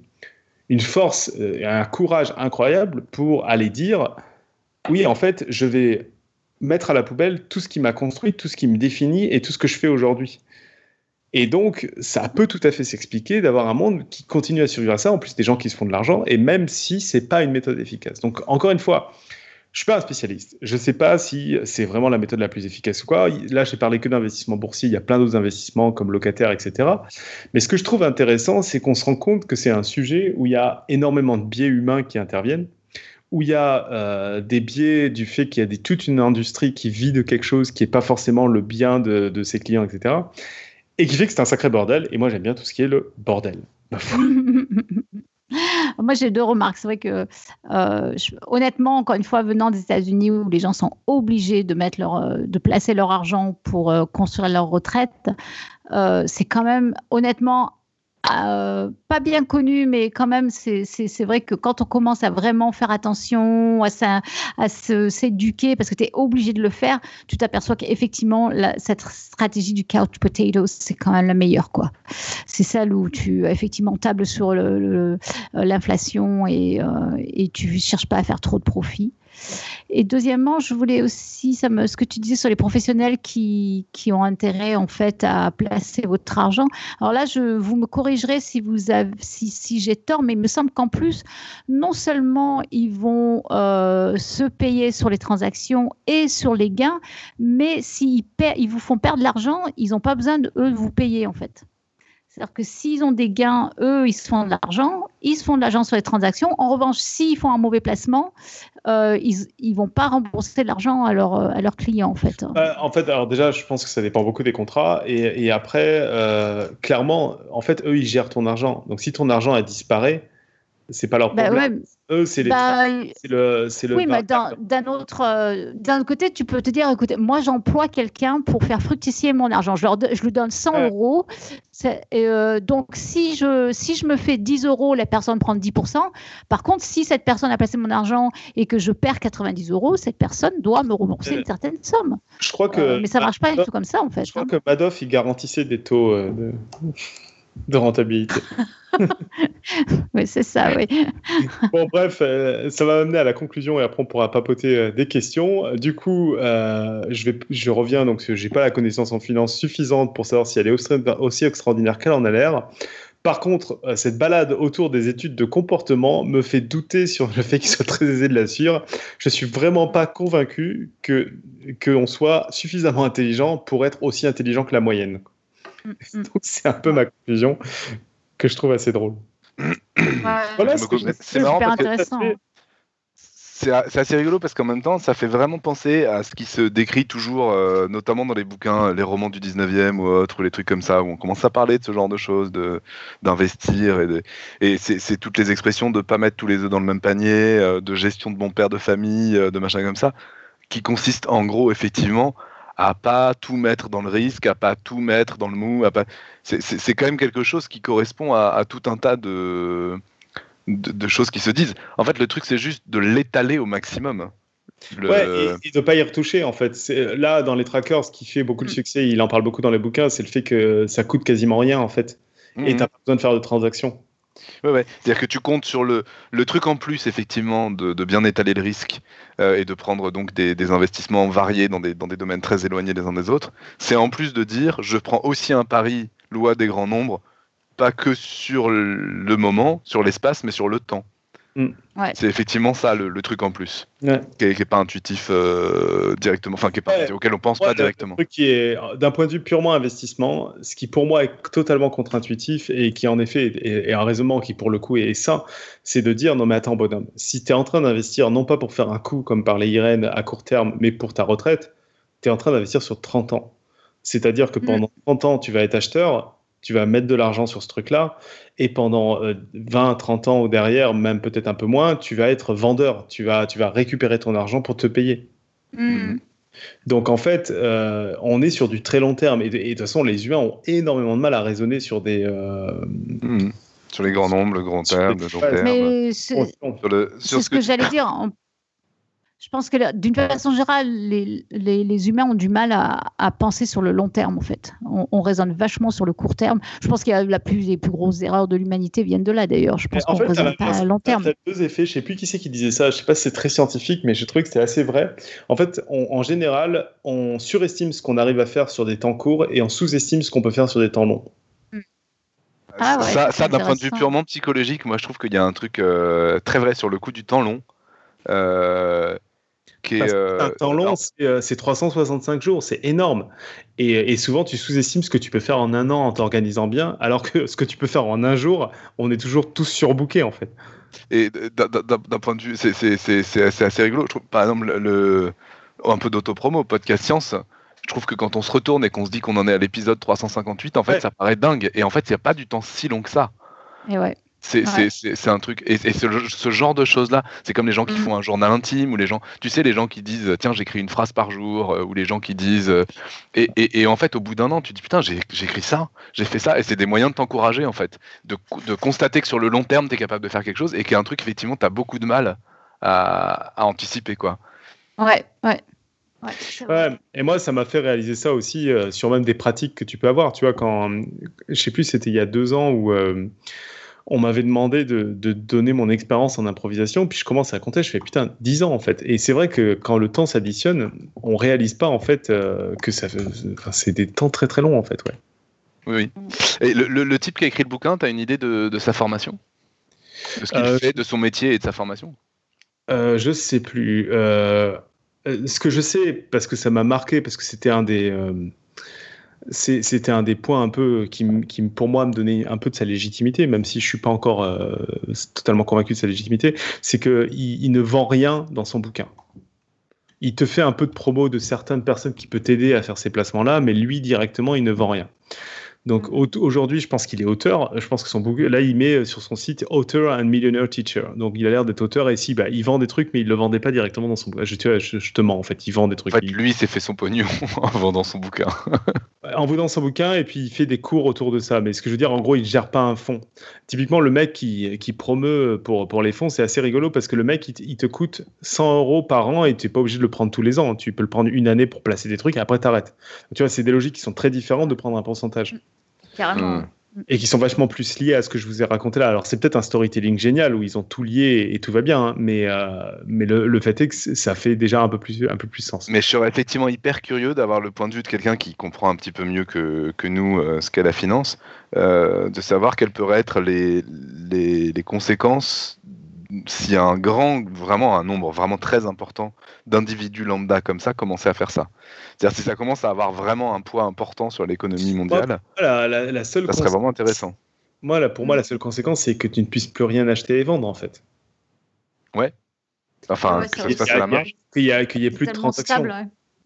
une force euh, et un courage incroyable pour aller dire, oui, en fait, je vais mettre à la poubelle tout ce qui m'a construit, tout ce qui me définit et tout ce que je fais aujourd'hui. Et donc, ça peut tout à fait s'expliquer d'avoir un monde qui continue à survivre à ça, en plus des gens qui se font de l'argent, et même si c'est pas une méthode efficace. Donc, encore une fois, je suis pas un spécialiste. Je sais pas si c'est vraiment la méthode la plus efficace ou quoi. Là, j'ai parlé que d'investissement boursier. Il y a plein d'autres investissements comme locataire, etc. Mais ce que je trouve intéressant, c'est qu'on se rend compte que c'est un sujet où il y a énormément de biais humains qui interviennent où il y a euh, des biais du fait qu'il y a toute une industrie qui vit de quelque chose qui n'est pas forcément le bien de, ses clients, etc. Et qui fait que c'est un sacré bordel. Et moi, j'aime bien tout ce qui est le bordel. Moi, j'ai deux remarques. C'est vrai que, euh, honnêtement, encore une fois, venant des États-Unis où les gens sont obligés de, mettre leur, euh, de placer leur argent pour euh, construire leur retraite, c'est quand même, honnêtement, euh, pas bien connu, mais quand même, c'est vrai que quand on commence à vraiment faire attention, à, s'éduquer, parce que tu es obligé de le faire, tu t'aperçois qu'effectivement, cette stratégie du couch potato, c'est quand même la meilleure. C'est celle où tu, effectivement, tables sur l'inflation et, euh, et tu cherches pas à faire trop de profit. Et deuxièmement, je voulais aussi, ce que tu disais sur les professionnels qui, qui ont intérêt en fait à placer votre argent. Alors là, vous me corrigerez si, j'ai tort, mais il me semble qu'en plus, non seulement ils vont euh, se payer sur les transactions et sur les gains, mais s'ils ils vous font perdre l'argent, ils n'ont pas besoin de eux de vous payer en fait. C'est-à-dire que s'ils ont des gains, eux, ils se font de l'argent, ils se font de l'argent sur les transactions. En revanche, s'ils font un mauvais placement, euh, ils ne vont pas rembourser de l'argent à, leur, à leurs clients, en fait. Euh, en fait, alors déjà, je pense que ça dépend beaucoup des contrats. Et, après, euh, clairement, en fait, eux, ils gèrent ton argent. Donc, si ton argent a disparu, c'est pas leur problème. Bah ouais, eux, c'est les. Bah, c'est le, le. Oui, mais d'un autre, euh, d'un côté, tu peux te dire, écoutez, moi, j'emploie quelqu'un pour faire fructifier mon argent. Je, leur, je lui donne 100 ouais. euros. Et, euh, donc, si je, si je me fais 10 euros, la personne prend 10%. Par contre, si cette personne a placé mon argent et que je perds 90 euros, cette personne doit me rembourser une certaine somme. Je crois que. Euh, mais ça marche pas du tout comme ça, en fait. Je crois hein. que Madoff, il garantissait des taux de de rentabilité. oui, c'est ça, oui. bon, bref, euh, ça va m'amener à la conclusion et après on pourra papoter euh, des questions. Du coup, euh, je, vais, je reviens, donc je n'ai pas la connaissance en finance suffisante pour savoir si elle est aussi extraordinaire qu'elle en a l'air. Par contre, cette balade autour des études de comportement me fait douter sur le fait qu'il soit très aisé de la suivre. Je suis vraiment pas convaincu que qu'on soit suffisamment intelligent pour être aussi intelligent que la moyenne. Donc c'est un peu ma conclusion que je trouve assez drôle. Ouais, voilà, c'est super intéressant. C'est assez rigolo parce qu'en même temps, ça fait vraiment penser à ce qui se décrit toujours, euh, notamment dans les bouquins, les romans du 19e ou autres, ou les trucs comme ça, où on commence à parler de ce genre de choses, d'investir, et, de, et c'est toutes les expressions de pas mettre tous les œufs dans le même panier, euh, de gestion de bon père de famille, euh, de machin comme ça, qui consiste en gros, effectivement, à pas tout mettre dans le risque, à pas tout mettre dans le mou. Pas... C'est quand même quelque chose qui correspond à, à tout un tas de, de, de, choses qui se disent. En fait, le truc, c'est juste de l'étaler au maximum. Le... Ouais, et, et, de pas y retoucher en fait. Là, dans les trackers, ce qui fait beaucoup de succès, il en parle beaucoup dans les bouquins, c'est le fait que ça coûte quasiment rien en fait. Mmh. Et t'as pas besoin de faire de transactions. Ouais. C'est-à-dire que tu comptes sur le, truc en plus, effectivement, de, de bien étaler le risque euh, et de prendre donc des, des, investissements variés dans des, dans des domaines très éloignés les uns des autres. C'est en plus de dire, je prends aussi un pari, loi des grands nombres, pas que sur le moment, sur l'espace, mais sur le temps. Mm. Ouais. C'est effectivement ça le, le truc en plus, Ouais. qui est, qui est pas intuitif euh, directement, enfin qui est pas, Ouais. auquel on pense Ouais, pas directement. Le truc qui est, d'un point de vue purement investissement, ce qui pour moi est totalement contre-intuitif et qui en effet est, est un raisonnement qui pour le coup est sain, c'est de dire non mais attends bonhomme, si tu es en train d'investir non pas pour faire un coup comme parlait Irène à court terme, mais pour ta retraite, tu es en train d'investir sur 30 ans. C'est-à-dire que Mm. pendant 30 ans, tu vas être acheteur, tu vas mettre de l'argent sur ce truc-là, et pendant euh, 20, 30 ans ou derrière, même peut-être un peu moins, tu vas être vendeur, tu vas, tu vas récupérer ton argent pour te payer. Mm. Donc en fait, euh, on est sur du très long terme. Et de, et de toute façon, les humains ont énormément de mal à raisonner sur des. euh, Mhm. Sur les grands nombres, le grand terme, le long terme. Mais c'est sur ce que j'allais dire. On- Je pense que d'une façon générale, les, les, les humains ont du mal à, à penser sur le long terme, en fait. On, on raisonne vachement sur le court terme. Je pense qu'il y a la plus, les plus grosses erreurs de l'humanité viennent de là, d'ailleurs. Je pense en qu'on ne raisonne pas à long terme. Ça a deux effets. Je sais plus qui c'est qui disait ça. Je sais pas si c'est très scientifique, mais je trouvais que c'était assez vrai. En fait, on- en général, on surestime ce qu'on arrive à faire sur des temps courts et on sous-estime ce qu'on peut faire sur des temps longs. Ah ouais, ça, c'est ça, d'un point de vue purement psychologique, moi je trouve qu'il y a un truc euh, très vrai sur le coup du temps long. euh, qui est, euh, un temps long, c'est euh, c'est 365 jours, c'est énorme. Et, et souvent, tu sous-estimes ce que tu peux faire en un an en t'organisant bien, alors que ce que tu peux faire en un jour, on est toujours tous surbookés en fait. Et d'un- point de vue, c'est- assez rigolo. Je trouve, par exemple, le, le- un peu d'autopromo, podcast science. Je trouve que quand on se retourne et qu'on se dit qu'on en est à l'épisode 358, en fait, Ouais. ça paraît dingue. Et en fait, il n'y a pas du temps si long que ça. Et ouais. C'est Ouais. c'est- c'est- c'est un truc. Et, et ce, ce genre de choses-là, c'est comme les gens qui Mhm. font un journal intime, ou les gens, tu sais, les gens qui disent, tiens, j'écris une phrase par jour, euh, ou les gens qui disent. euh, et, et- et en fait, au bout d'un an, tu te dis, putain, écrit ça, j'ai fait ça, et c'est des moyens de t'encourager, en fait. De, de constater que sur le long terme, tu es capable de faire quelque chose, et qu'il y a un truc, effectivement, tu as beaucoup de mal à, à anticiper, quoi. Ouais, ouais. Ouais. Ouais, et moi, ça m'a fait réaliser ça aussi euh, sur même des pratiques que tu peux avoir. Tu vois, quand je sais plus, c'était il y a deux ans où euh, on m'avait demandé de, de donner mon expérience en improvisation, puis je commence à compter, je fais putain, 10 ans en fait. Et c'est vrai que quand le temps s'additionne, on réalise pas en fait euh, que ça fait, enfin, c'est des temps très très longs en fait, ouais. Oui, oui. Et le, le- le type qui a écrit le bouquin, tu as une idée de, de sa formation? De ce qu'il Euh, fait, de son métier et de sa formation? Euh, je sais plus. Euh, ce que je sais, parce que ça m'a marqué, parce que c'était un des, c'était un des points un peu qui, pour moi, me donnait un peu de sa légitimité, même si je suis pas encore euh, totalement convaincu de sa légitimité, c'est que il, il ne vend rien dans son bouquin. Il te fait un peu de promo de certaines personnes qui peut t'aider à faire ces placements-là, mais lui directement, il ne vend rien. Donc au- aujourd'hui, je pense qu'il est auteur. Je pense que son bouquin, là, il met sur son site Author and Millionaire Teacher. Donc il a l'air d'être auteur et si, bah, il vend des trucs, mais il le vendait pas directement dans son bouquin. Je, te mens en fait, il vend des En trucs. fait, Il- lui, il s'est fait son pognon en vendant son bouquin. En vendant son bouquin et puis il fait des cours autour de ça. Mais ce que je veux dire, en gros, il gère pas un fonds. Typiquement, le mec qui, qui promeut pour, pour les fonds, c'est assez rigolo parce que le mec, il, te- il te coûte 100 euros par an et tu n'es pas obligé de le prendre tous les ans. Tu peux le prendre une année pour placer des trucs et après t'arrêtes. Tu vois, c'est des logiques qui sont très différentes de prendre un pourcentage Carrément. Hmm. Et qui sont vachement plus liées à ce que je vous ai raconté là. Alors, c'est peut-être un storytelling génial où ils ont tout lié et tout va bien, hein, mais, euh, mais le, fait est que ça fait déjà un peu plus, un peu plus sens. Mais je serais effectivement hyper curieux d'avoir le point de vue de quelqu'un qui comprend un petit peu mieux que, que nous euh, ce qu'est la finance, euh, de savoir quelles pourraient être les, les conséquences si un grand, vraiment un nombre vraiment très important d'individus lambda comme ça commençait à faire ça. C'est-à-dire si ça commence à avoir vraiment un poids important sur l'économie mondiale, Voilà, la, la seule ça serait vraiment intéressant. Moi, là, pour moi, la seule conséquence, c'est que tu ne puisses plus rien acheter et vendre, en fait. Enfin, Ouais, que ça se passe à la marge. Qu'il y, a- qu'il y ait C'est plus de transactions. stable,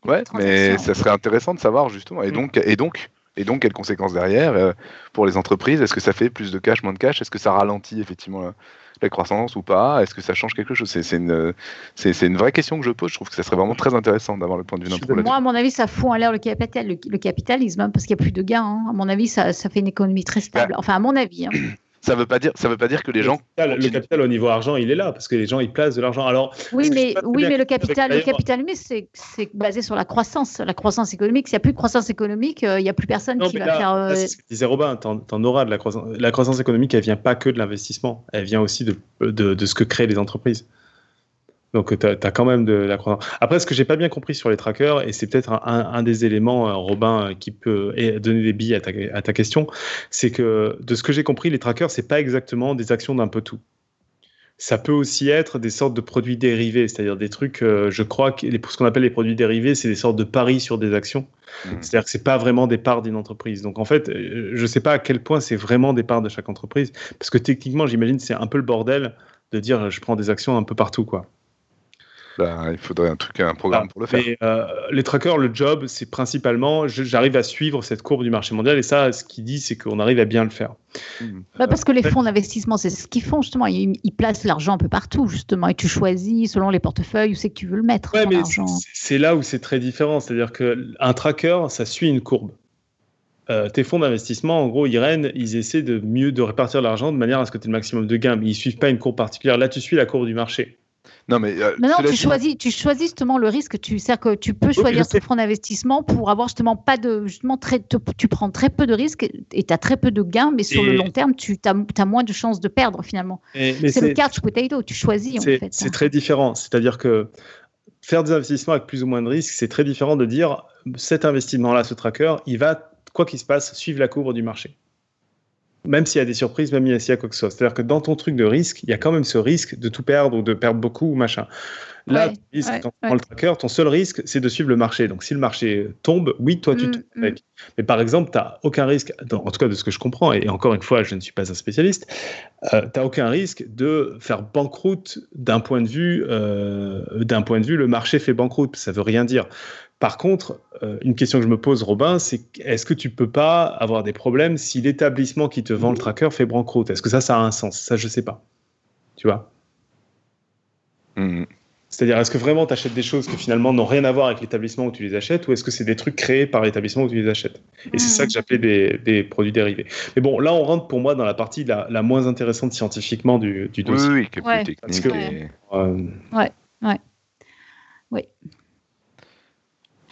ouais. Ouais, mais ça serait intéressant de savoir justement. Et Mm. donc, et donc, et donc, quelles conséquences derrière euh, pour les entreprises? Est-ce que ça fait plus de cash, moins de cash? Est-ce que ça ralentit effectivement la, la croissance ou pas Est-ce que ça change quelque chose? C'est une, vraie question que je pose. Je trouve que ça serait vraiment très intéressant d'avoir le point de vue d'un pro. Moi, à mon avis, ça fout en l'air le, capital, le, le capitalisme, hein, parce qu'il n'y a plus de gains. hein. À mon avis, ça, ça fait une économie très stable. Enfin, à mon avis. hein. Ça veut pas dire, ça veut pas dire que les gens. Le capital, le capital au niveau argent, il est là, parce que les gens, ils placent de l'argent. Alors, Oui, mais, oui, mais le capital, le d'ailleurs- capitalisme, c'est c'est basé sur la croissance, la croissance économique. S'il n'y a plus de croissance économique, euh, il n'y a plus personne non, qui va là, faire. euh, c'est ce que disait Robin, t'en, t'en auras de la croissance. La croissance économique, elle vient pas que de l'investissement, elle vient aussi de, de, de ce que créent les entreprises. Donc, tu as, quand même de la croissance. Après, ce que j'ai pas bien compris sur les trackers, et c'est peut-être un, un- un des éléments, euh, Robin, euh, qui peut donner des billes à ta, à ta question, c'est que de ce que j'ai compris, les trackers, c'est pas exactement des actions d'un peu tout. ça peut aussi être des sortes de produits dérivés, c'est-à-dire des trucs, euh, je crois que les, ce qu'on appelle les produits dérivés, c'est des sortes de paris sur des actions. Mmh. C'est-à-dire que c'est pas vraiment des parts d'une entreprise. Donc en fait, euh, je sais pas à quel point c'est vraiment des parts de chaque entreprise, parce que techniquement, j'imagine c'est un peu le bordel de dire je prends des actions un peu partout, quoi. Bah, il faudrait un truc, un programme pour le faire. Euh, les trackers, le job, c'est principalement, j'arrive à suivre cette courbe du marché mondial et ça, ce qu'il dit, c'est qu'on arrive à bien le faire. Hmm. Bah, parce que les fonds d'investissement, c'est ce qu'ils font justement. Ils, placent l'argent un peu partout justement et tu choisis selon les portefeuilles où c'est que tu veux le mettre. Ouais, mais c'est là où c'est très différent. C'est-à-dire qu'un tracker, ça suit une courbe. Euh, tes fonds d'investissement, en gros, Irène, ils essaient de mieux de répartir l'argent de manière à ce que tu aies le maximum de gains, mais ils suivent pas une courbe particulière. Là, tu suis la courbe du marché. Non, mais, euh, non, tu, choisis, tu choisis justement le risque. Tu sais que tu peux choisir ton fonds d'investissement pour avoir justement pas de. Justement, très, tu prends très peu de risques et tu as très peu de gains, mais sur le long terme, tu as, as, moins de chances de perdre finalement. C'est le catch potato, tu choisis en fait. C'est très différent. C'est-à-dire que faire des investissements avec plus ou moins de risques, c'est très différent de dire cet investissement-là, ce tracker, il va, quoi qu'il se passe, suivre la courbe du marché même s'il y a des surprises, même s'il y a quoi que ce soit. C'est-à-dire que dans ton truc de risque, il y a quand même ce risque de tout perdre ou de perdre beaucoup ou machin. Là, quand tu prends le tracker, ton seul risque, c'est de suivre le marché. Donc, si le marché tombe, oui, toi, tu mm, tombes mm. Mais par exemple, tu n'as aucun risque, en tout cas de ce que je comprends, et encore une fois, je ne suis pas un spécialiste, euh, tu n'as aucun risque de faire banqueroute d'un point de vue, euh, d'un point de vue, le marché fait banqueroute. Ça veut rien dire. Par contre, euh, une question que je me pose, Robin, c'est est-ce que tu peux pas avoir des problèmes si l'établissement qui te vend le tracker fait banqueroute? Est-ce que ça, ça a un sens? Ça, je sais pas. Tu vois? Mmh. C'est-à-dire, est-ce que vraiment tu achètes des choses qui finalement n'ont rien à voir avec l'établissement où tu les achètes, ou est-ce que c'est des trucs créés par l'établissement où tu les achètes? Et c'est ça que mmh. j'appelais des, produits dérivés. Mais bon, là, on rentre pour moi dans la partie la, moins intéressante scientifiquement du, dossier. Oui, oui, qui est plus technique. Euh, ouais, ouais. Oui.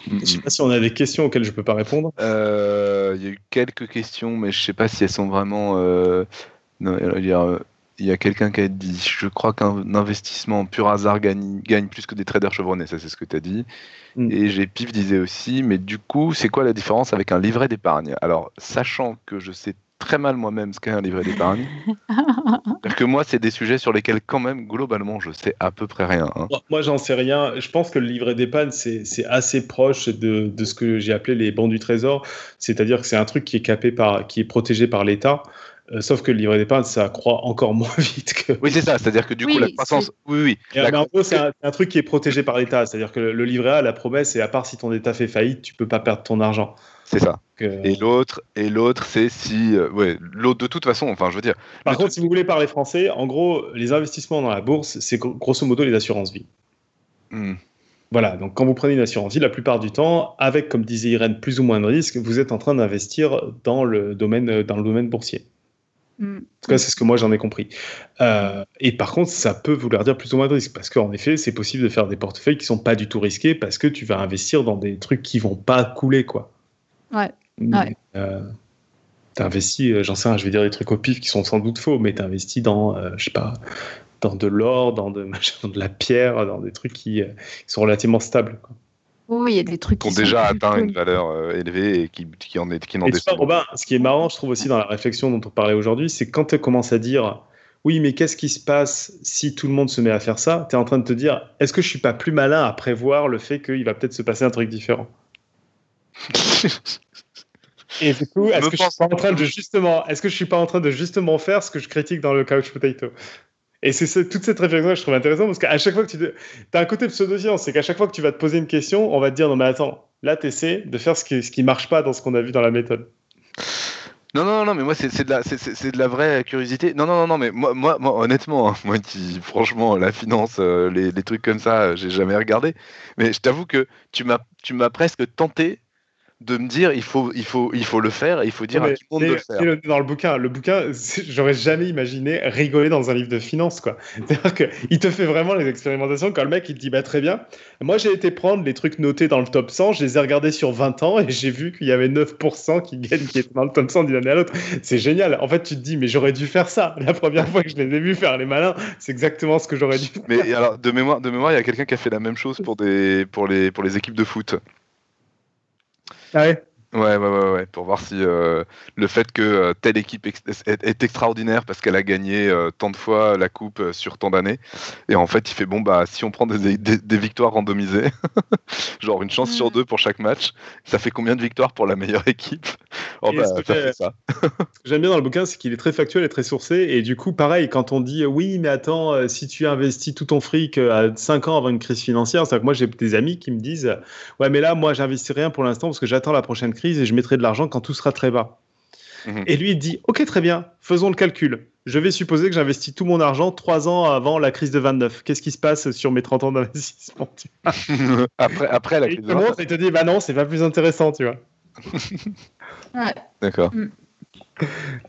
Je ne sais pas si on a des questions auxquelles je ne peux pas répondre. Euh, il y a eu quelques questions, mais je ne sais pas si elles sont vraiment. Euh, il y a, y a quelqu'un qui a dit Je crois qu'un investissement en pur hasard gagne, gagne, plus que des traders chevronnés. Ça, c'est ce que tu as dit. Mm. Et j'ai Pif disait aussi Mais du coup, c'est quoi la différence avec un livret d'épargne? Alors, sachant que je sais très mal moi-même ce qu'est un livret d'épargne. Parce que moi, c'est des sujets sur lesquels, quand même, globalement, je sais à peu près rien. Hein. Moi, j'en sais rien. Je pense que le livret d'épargne, c'est assez proche de, de ce que j'ai appelé les bons du trésor. C'est-à-dire que c'est un truc qui est capé par, qui est protégé par l'État. Euh, sauf que le livret d'épargne, ça croît encore moins vite que. Oui, c'est ça. C'est-à-dire que du coup, la croissance. Oui, oui. Mais en gros, c'est un, truc qui est protégé par l'État. C'est-à-dire que le livret A, la promesse, c'est à part si ton État fait faillite, tu peux pas perdre ton argent. C'est ça. Et l'autre, et l'autre, c'est si, euh, ouais, l'autre de toute façon, enfin, je veux dire. Par contre, si vous voulez parler français, en gros, les investissements dans la bourse, c'est grosso modo les assurances vie. Hmm. Voilà, donc quand vous prenez une assurance vie, la plupart du temps, avec, comme disait Irène, plus ou moins de risques, vous êtes en train d'investir dans le domaine, euh, dans le domaine boursier. Hmm. En tout cas, c'est ce que moi j'en ai compris. Euh, et par contre, ça peut vouloir dire plus ou moins de risques, parce qu'en effet, c'est possible de faire des portefeuilles qui sont pas du tout risqués, parce que tu vas investir dans des trucs qui vont pas couler, quoi. Ouais. ouais. Euh, t'as investi, euh, j'en sais rien, je vais dire des trucs au pif qui sont sans doute faux, mais t'as investi dans, euh, je sais pas, dans de l'or, dans de, de la pierre, dans des trucs qui, sont relativement stables. Il y a des trucs qui, ont déjà atteint une valeur élevée et qui, qui en est qui n'en Robin, ce qui est marrant, je trouve aussi dans la réflexion dont on parlait aujourd'hui, c'est quand tu commences à dire oui, mais qu'est-ce qui se passe si tout le monde se met à faire ça? Tu es en train de te dire est-ce que je suis pas plus malin à prévoir le fait qu'il va peut-être se passer un truc différent? Et du coup, est-ce que je suis pas en train de justement, est-ce que je suis pas en train de justement faire ce que je critique dans le couch potato? Et c'est toute cette réflexion que je trouve intéressante parce qu'à chaque fois que tu as un côté pseudo-science, c'est qu'à chaque fois que tu vas te poser une question, on va te dire non mais attends, là tu essaies de faire ce qui ce qui marche pas dans ce qu'on a vu dans la méthode. Non, non, non, mais moi, c'est de, la, de la vraie curiosité. Non, non, non, non, mais moi, moi, honnêtement, hein, moi qui, franchement, la finance, euh, les, trucs comme ça, j'ai jamais regardé. Mais je t'avoue que tu m'as presque tenté de me dire il faut, il faut, il faut le faire et il faut dire à tout le monde de le faire. Dans le bouquin, le bouquin, j'aurais jamais imaginé rigoler dans un livre de finance, quoi. C'est-à-dire qu'il te fait vraiment les expérimentations quand le mec il te dit bah très bien. Moi j'ai été prendre les trucs notés dans le top 100, je les ai regardés sur 20 ans et j'ai vu qu'il y avait 9% qui gagnent qui étaient dans le top 100 d'une année à l'autre. C'est génial. En fait, tu te dis mais j'aurais dû faire ça. La première fois que je les ai vus faire les malins, c'est exactement ce que j'aurais dû. Faire. Mais alors de mémoire, de mémoire, il y a quelqu'un qui a fait la même chose pour des, pour les, pour les équipes de foot. Ah ouais Ouais, ouais, ouais, pour voir si euh, le fait que euh, telle équipe est, est, extraordinaire parce qu'elle a gagné euh, tant de fois la coupe sur tant d'années. Et en fait, il fait bon, bah, si on prend des, des, des victoires randomisées, genre une chance sur mm. deux pour chaque match, ça fait combien de victoires pour la meilleure équipe? Oh, bah, ça fait ça. ce que j'aime bien dans le bouquin, c'est qu'il est très factuel et très sourcé. Et du coup, pareil, quand on dit oui, mais attends, si tu investis tout ton fric à 5 ans avant une crise financière, c'est que moi, j'ai des amis qui me disent ouais, mais là, moi, j'investis rien pour l'instant parce que j'attends la prochaine crise et je mettrai de l'argent quand tout sera très bas. Mhm. Et lui, il dit Ok, très bien, faisons le calcul. Je vais supposer que j'investis tout mon argent trois ans avant la crise de 29. Qu'est-ce qui se passe sur mes 30 ans d'investissement après, après la crise de 29. Il te dit Bah non, c'est pas plus intéressant, tu vois. D'accord. Mm.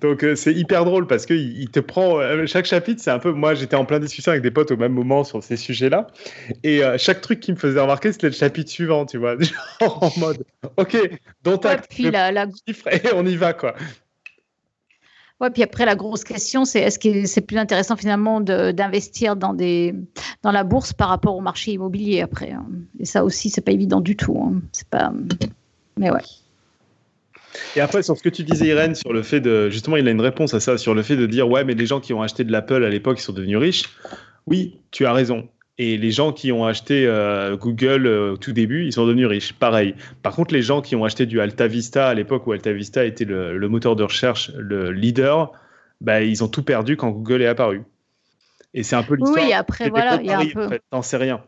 Donc euh, c'est hyper drôle parce que il, te prend euh, chaque chapitre, c'est un peu moi j'étais en plein discussion avec des potes au même moment sur ces sujets-là et euh, chaque truc qui me faisait remarquer c'était le chapitre suivant, tu vois, en mode OK, dont ouais, puis la, et on y va quoi. Ouais, puis après la grosse question c'est est-ce que c'est plus intéressant finalement d'investir dans des dans la bourse par rapport au marché immobilier après hein. et ça aussi c'est pas évident du tout, hein. c'est pas mais ouais. Et après, sur ce que tu disais, Irène, sur le fait de. Justement, il a une réponse à ça, sur le fait de dire Ouais, mais les gens qui ont acheté de l'Apple à l'époque, ils sont devenus riches. Oui, tu as raison. Et les gens qui ont acheté euh, Google euh, au tout début, ils sont devenus riches. Pareil. Par contre, les gens qui ont acheté du Alta Vista à l'époque où Alta Vista était le, moteur de recherche, le leader, bah, ils ont tout perdu quand Google est apparu. Et c'est un peu l'histoire. Oui, après, voilà, il y a un peu. En sais rien.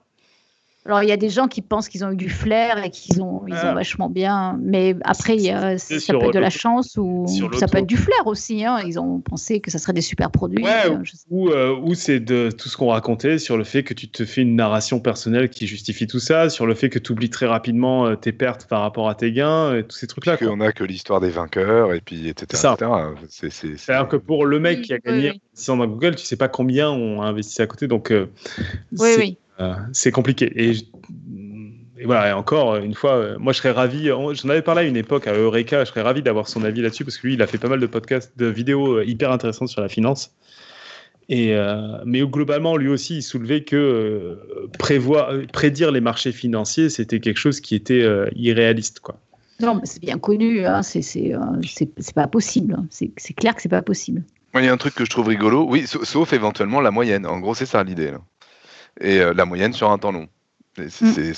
Alors, il y a des gens qui pensent qu'ils ont eu du flair et qu'ils ont, ils ont ah. vachement bien. Mais après, ça peut être de la chance ou ça peut être du flair aussi. Hein. Ils ont pensé que ça serait des super produits. Euh, ou, euh, ou c'est de tout ce qu'on racontait sur le fait que tu te fais une narration personnelle qui justifie tout ça, sur le fait que tu oublies très rapidement euh, tes pertes par rapport à tes gains, et tous ces trucs-là. Qu'on a que l'histoire des vainqueurs, et puis etc. C'est alors que pour le mec qui a gagné oui. dans Google, tu sais pas combien on a investi à côté. Donc, oui, oui. Euh, c'est compliqué. Et, voilà, et encore une fois, euh, moi je serais ravi, j'en avais parlé à une époque à Eureka, je serais ravi d'avoir son avis là-dessus parce que lui il a fait pas mal de podcasts, de vidéos euh, hyper intéressantes sur la finance. Et, mais globalement, lui aussi, il soulevait que prévoir, prédire les marchés financiers, c'était quelque chose qui était irréaliste. Quoi. Non, mais c'est bien connu, hein, c'est pas possible. C'est clair que c'est pas possible. Il y a un truc que je trouve rigolo, oui, sauf éventuellement la moyenne. En gros, c'est ça l'idée et euh, la moyenne sur un temps long. C'est,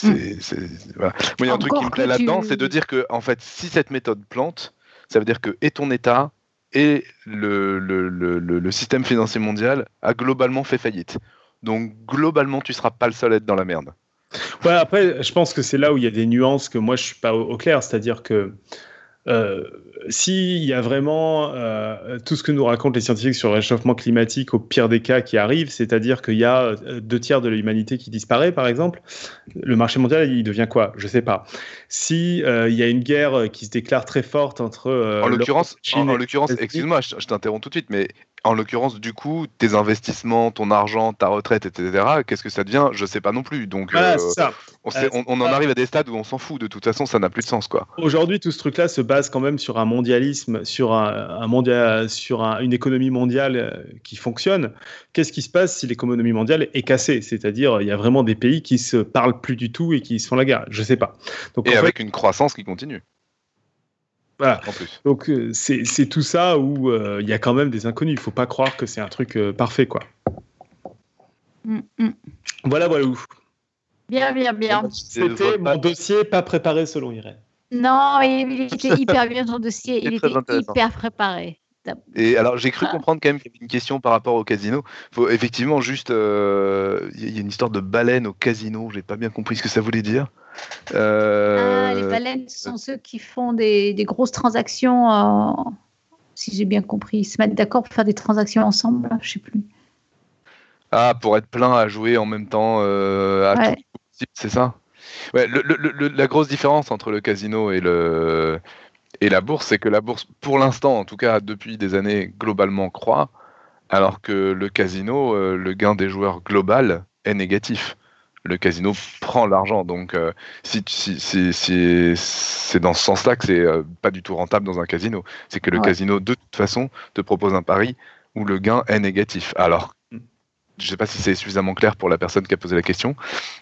voilà. il y a un truc qui me plaît là-dedans, c'est de dire que en fait, si cette méthode plante, ça veut dire que et ton État et le, le, le, le, système financier mondial a globalement fait faillite. Donc globalement, tu seras pas le seul à être dans la merde. Ouais, après, je pense que c'est là où il y a des nuances que moi je suis pas au clair, c'est-à-dire que euh, s'il y a vraiment euh, tout ce que nous racontent les scientifiques sur le réchauffement climatique au pire des cas qui arrive, c'est-à-dire qu'il y a euh, deux tiers de l'humanité qui disparaît, par exemple, le marché mondial, il devient quoi? Je sais pas. Si il y a une guerre qui se déclare très forte entre en l'occurrence, en, l'occurrence, excuse-moi, je, je t'interromps tout de suite, mais en l'occurrence, du coup, tes investissements, ton argent, ta retraite, etc., qu'est-ce que ça devient? Je sais pas non plus. Donc, euh, on, en arrive à des stades où on s'en fout. De toute façon, ça n'a plus de sens, quoi. Aujourd'hui, tout ce truc-là se base quand même sur un mondialisme, sur un, mondial, sur une économie mondiale euh, qui fonctionne. Qu'est-ce qui se passe si l'économie mondiale est cassée? C'est-à-dire, il y a vraiment des pays qui se parlent plus du tout et qui se font la guerre. Je sais pas. Donc, et avec une croissance qui continue. Voilà. Donc euh, c'est tout ça où euh, il y a quand même des inconnus. Il faut pas croire que c'est un truc euh, parfait, quoi. Mm, mm. Voilà, voilà. Bien, bien, bien. C'était mon dossier pas préparé selon Irène. Non, il était hyper bien ton dossier. Il était hyper préparé. Et alors, j'ai cru ah. comprendre quand même qu'il y avait une question par rapport au casino. Faut effectivement juste, il y a une histoire de baleine au casino. J'ai pas bien compris ce que ça voulait dire. Euh, ah, les baleines, ce sont ceux qui font des, grosses transactions, euh, si j'ai bien compris. Ils se mettent d'accord pour faire des transactions ensemble, je sais plus. Ah, pour être plein à jouer en même temps, euh, c'est ça? Ouais, La grosse différence entre le casino et, le, et la bourse, c'est que la bourse, pour l'instant, en tout cas depuis des années, globalement croît, alors que le casino, le gain des joueurs global est négatif le casino prend l'argent. Donc, euh, si, c'est dans ce sens-là que c'est euh, pas du tout rentable dans un casino. C'est que le casino, de toute façon, te propose un pari où le gain est négatif. Alors, je sais pas si c'est suffisamment clair pour la personne qui a posé la question,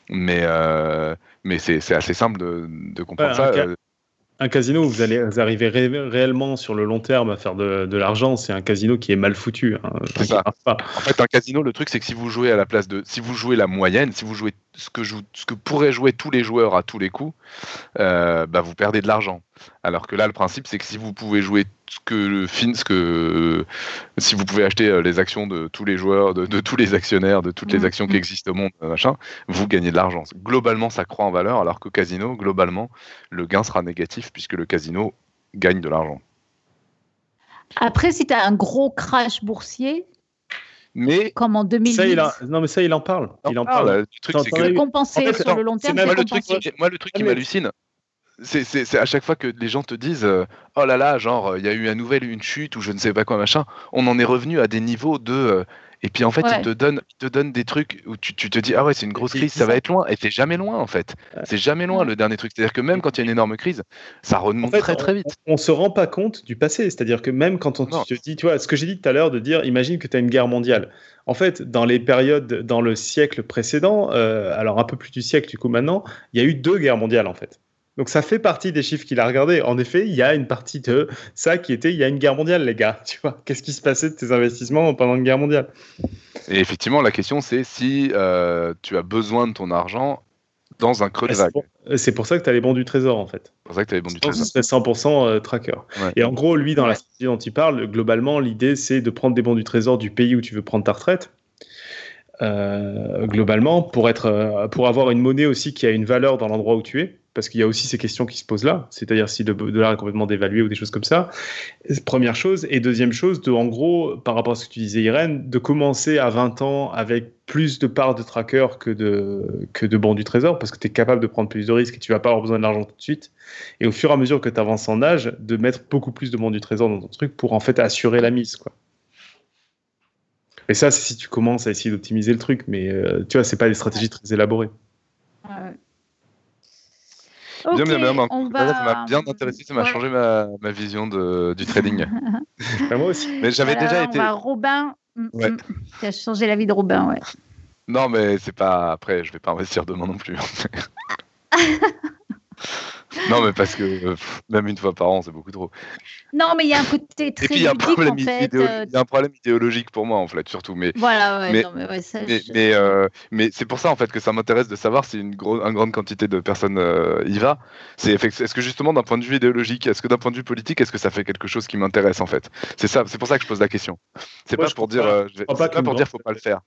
mais, euh, mais c'est assez simple de, comprendre ça. Un casino où vous allez vous arriver ré réellement sur le long terme à faire de, de l'argent, c'est un casino qui est mal foutu. Hein, c'est ça. Pas. En fait, un casino, le truc, c'est que si vous jouez à la place de, si vous jouez la moyenne, si vous jouez ce que, joue, ce que pourraient jouer tous les joueurs à tous les coups, euh, bah, vous perdez de l'argent. Alors que là, le principe, c'est que si vous pouvez jouer ce que le fin, ce que si vous pouvez acheter euh, les actions de tous les joueurs, de, de tous les actionnaires, de toutes les actions qui mmh. existent au monde, machin, vous gagnez de l'argent. Globalement, ça croît en valeur, alors qu'au casino, globalement, le gain sera négatif puisque le casino gagne de l'argent. Après, si tu as un gros crash boursier, mais comme en 2010. Ça, il non, mais ça, il en parle. Il en parle. Le truc, c'est que... compenser en fait, sur le long terme. Moi, le truc, moi, le truc qui m'hallucine, c'est à chaque fois que les gens te disent euh, oh là là genre il y a eu un nouvel une chute ou je ne sais pas quoi machin on en est revenu à des niveaux de euh, et puis en fait ouais. ils te donnent te des trucs où tu, tu te dis ah ouais c'est une grosse crise ça va être loin et c'est jamais loin en fait. C'est jamais loin le dernier truc. C'est à dire que même quand il y a une énorme crise ça remonte en fait, très très vite. on, on, se rend pas compte du passé. C'est à dire que même quand on te dit tu vois ce que j'ai dit tout à l'heure de dire imagine que tu as une guerre mondiale. En fait, dans les périodes, dans le siècle précédent, euh, alors un peu plus du siècle du coup maintenant, il y a eu deux guerres mondiales en fait. Donc ça fait partie des chiffres qu'il a regardé. En effet, il y a une partie de ça qui était il y a une guerre mondiale, les gars. Tu vois, qu'est-ce qui se passait de tes investissements pendant une guerre mondiale? Et effectivement, la question c'est si euh, tu as besoin de ton argent dans un creux de vague. C'est pour, pour, ça que tu as les bons du trésor en fait. C'est pour ça que tu as les bons du trésor. C'est 100% euh, tracker. Ouais. Et en gros, lui, dans ouais. la stratégie dont il parle, globalement, l'idée c'est de prendre des bons du trésor du pays où tu veux prendre ta retraite. Euh, globalement, pour, être, euh, pour avoir une monnaie aussi qui a une valeur dans l'endroit où tu es parce qu'il y a aussi ces questions qui se posent là, c'est-à-dire si le dollar est complètement dévalué ou des choses comme ça. Première chose. Et deuxième chose, de, en gros, par rapport à ce que tu disais, Irène, de commencer à 20 ans avec plus de parts de tracker que de, que de bons du trésor, parce que tu es capable de prendre plus de risques et tu vas pas avoir besoin de l'argent tout de suite. Et au fur et à mesure que tu avances en âge, de mettre beaucoup plus de bons du trésor dans ton truc pour en fait assurer la mise. Quoi. Et ça, c'est si tu commences à essayer d'optimiser le truc, mais euh, tu vois, c'est pas des stratégies très élaborées. Ouais. Okay, bien, bien, bien. Va... Ça m'a bien intéressé, ça m'a ouais. changé ma, ma, vision de, du trading. moi aussi. Mais j'avais voilà, déjà on été. Va Robin, mm, ouais. tu as changé la vie de Robin, ouais. Non, mais c'est pas. Après, je vais pas investir demain non plus. non, mais parce que pff, même une fois par an, c'est beaucoup trop. Non, mais il y a un côté très. Et puis il y a un problème, en fait, idéolo... euh... y a un problème idéologique pour moi, en fait, surtout. Mais, voilà, ouais, mais, non, mais, ouais, ça, mais, je... mais, euh, mais c'est pour ça, en fait, que ça m'intéresse de savoir si une, gros, une grande quantité de personnes euh, y va. C'est est-ce que justement, d'un point de vue idéologique, est-ce que d'un point de vue politique, est-ce que ça fait quelque chose qui m'intéresse, en fait? C'est ça, c'est pour ça que je pose la question. C'est pas, pour dire, pas, pas pour dire, faut pas le faire.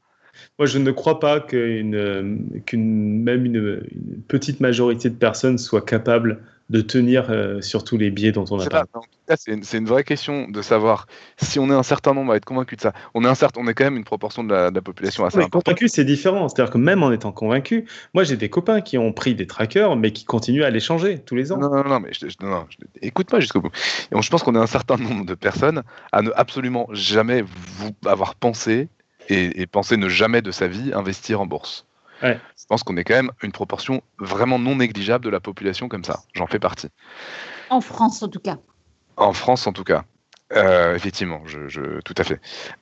Moi, je ne crois pas qu'une, qu'une même une, une, petite majorité de personnes soit capable de tenir euh, sur tous les biais dont on a parlé. C'est une, une, vraie question de savoir si on est un certain nombre à être convaincu de ça. On est, un certain, on est quand même une proportion de la, de la population assez importante. Convaincu, c'est différent. C'est-à-dire que même en étant convaincu, moi j'ai des copains qui ont pris des trackers, mais qui continuent à les changer tous les ans. Non, non, non, mais écoute-moi jusqu'au bout. Et je pense qu'on est un certain nombre de personnes à ne absolument jamais vous avoir pensé et, et penser ne jamais de sa vie investir en bourse. Ouais. Je pense qu'on est quand même une proportion vraiment non négligeable de la population comme ça. J'en fais partie. En France, en tout cas. En France, en tout cas. Euh, effectivement, je, je, tout à fait.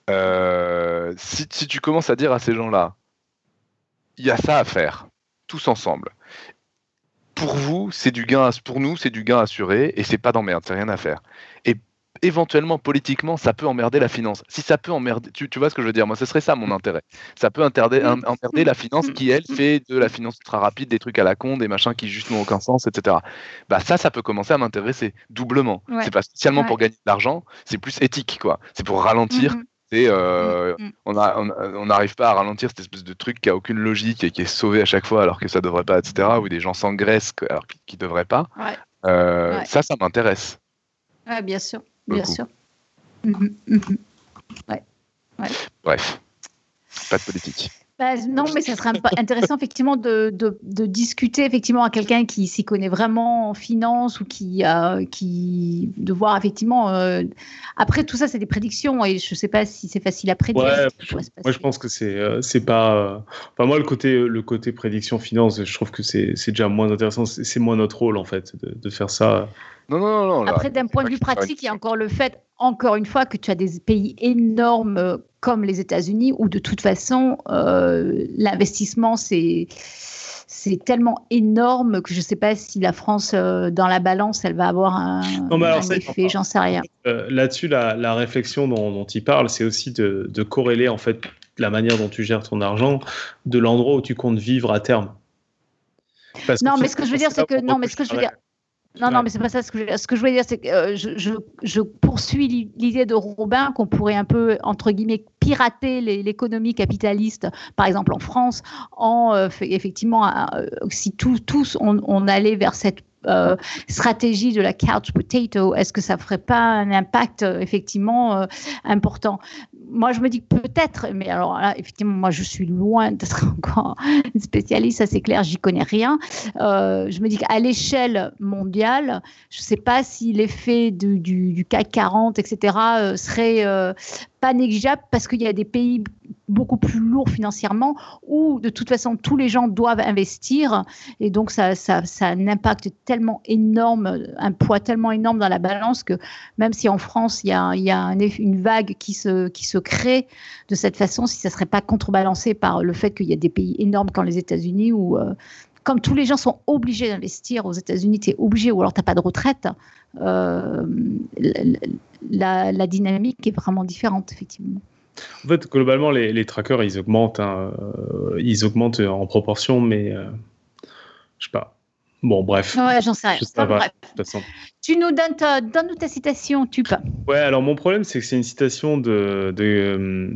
Euh, si, si, tu commences à dire à ces gens-là, il y a ça à faire, tous ensemble. Pour vous, c'est du gain, pour nous, c'est du gain assuré et c'est pas d'emmerde, c'est rien à faire. Éventuellement politiquement ça peut emmerder la finance. Si ça peut emmerder, tu, tu vois ce que je veux dire? Moi, ce serait ça mon intérêt. Ça peut emmerder, emmerder la finance qui elle fait de la finance ultra rapide, des trucs à la con, des machins qui juste n'ont aucun sens, etc. Bah ça, ça peut commencer à m'intéresser doublement. Ouais. C'est pas spécialement ouais. pour gagner de l'argent, c'est plus éthique quoi. C'est pour ralentir. Mm -hmm. Et euh, mm -hmm. on n'arrive pas à ralentir cette espèce de truc qui a aucune logique et qui est sauvé à chaque fois alors que ça devrait pas, etc. Où des gens s'engraissent alors qu'ils ne devraient pas. Ouais. Euh, ça, ça m'intéresse. Bien sûr. Bien sûr. Mmh, mmh. Ouais. Ouais. Bref, pas de politique. Bah, non, mais ça serait intéressant effectivement de, de, de, discuter effectivement à quelqu'un qui s'y connaît vraiment en finance ou qui, euh, qui de voir effectivement. Euh, après tout ça, c'est des prédictions et je ne sais pas si c'est facile à prédire. Ouais, je, moi, je pense que c'est euh, c'est pas. Enfin, moi, le côté le côté prédiction finance, je trouve que c'est déjà moins intéressant. C'est moins notre rôle en fait de, de faire ça. Non, non, non. Après, d'un point de vue pratique, il y a encore le fait, encore une fois, que tu as des pays énormes comme les États-Unis où de toute façon, euh, l'investissement, c'est c'est tellement énorme que je ne sais pas si la France, euh, dans la balance, elle va avoir un, effet, j'en sais rien. Euh, là-dessus, la, réflexion dont, il parle, c'est aussi de, corréler en fait la manière dont tu gères ton argent de l'endroit où tu comptes vivre à terme. non, mais ce que je veux dire, c'est que non, mais ce que je veux dire, non, non, mais c'est pas ça. Ce que je, ce que je voulais dire, c'est que euh, je, je, poursuis l'idée de Robin qu'on pourrait un peu, entre guillemets, pirater l'économie capitaliste, par exemple en France, en euh, effectivement, euh, si tous, tous on, on, allait vers cette stratégie de la couch potato, est-ce que ça ferait pas un impact effectivement important? Moi, je me dis peut-être, mais alors là, effectivement, moi, je suis loin d'être encore une spécialiste, ça c'est clair, j'y connais rien. Euh, je me dis qu'à l'échelle mondiale, je ne sais pas si l'effet du, CAC 40, etc., euh, serait euh, pas négligeable parce qu'il y a des pays beaucoup plus lourds financièrement où de toute façon tous les gens doivent investir. Et donc ça, ça, ça a un impact tellement énorme, un poids tellement énorme dans la balance que même si en France il y a, il y a un, une vague qui se, qui se crée de cette façon, si ça ne serait pas contrebalancé par le fait qu'il y a des pays énormes comme les États-Unis où comme tous les gens sont obligés d'investir aux États-Unis, tu es obligé ou alors tu n'as pas de retraite, euh, la, dynamique est vraiment différente, effectivement. En fait, globalement, les, trackers, ils augmentent, hein, euh, ils augmentent en proportion, mais euh, je sais pas. Bon, bref. Ouais, j'en sais rien. Tu nous donnes ta, donne ta citation, tu peux. Ouais, alors mon problème, c'est que c'est une citation de, de,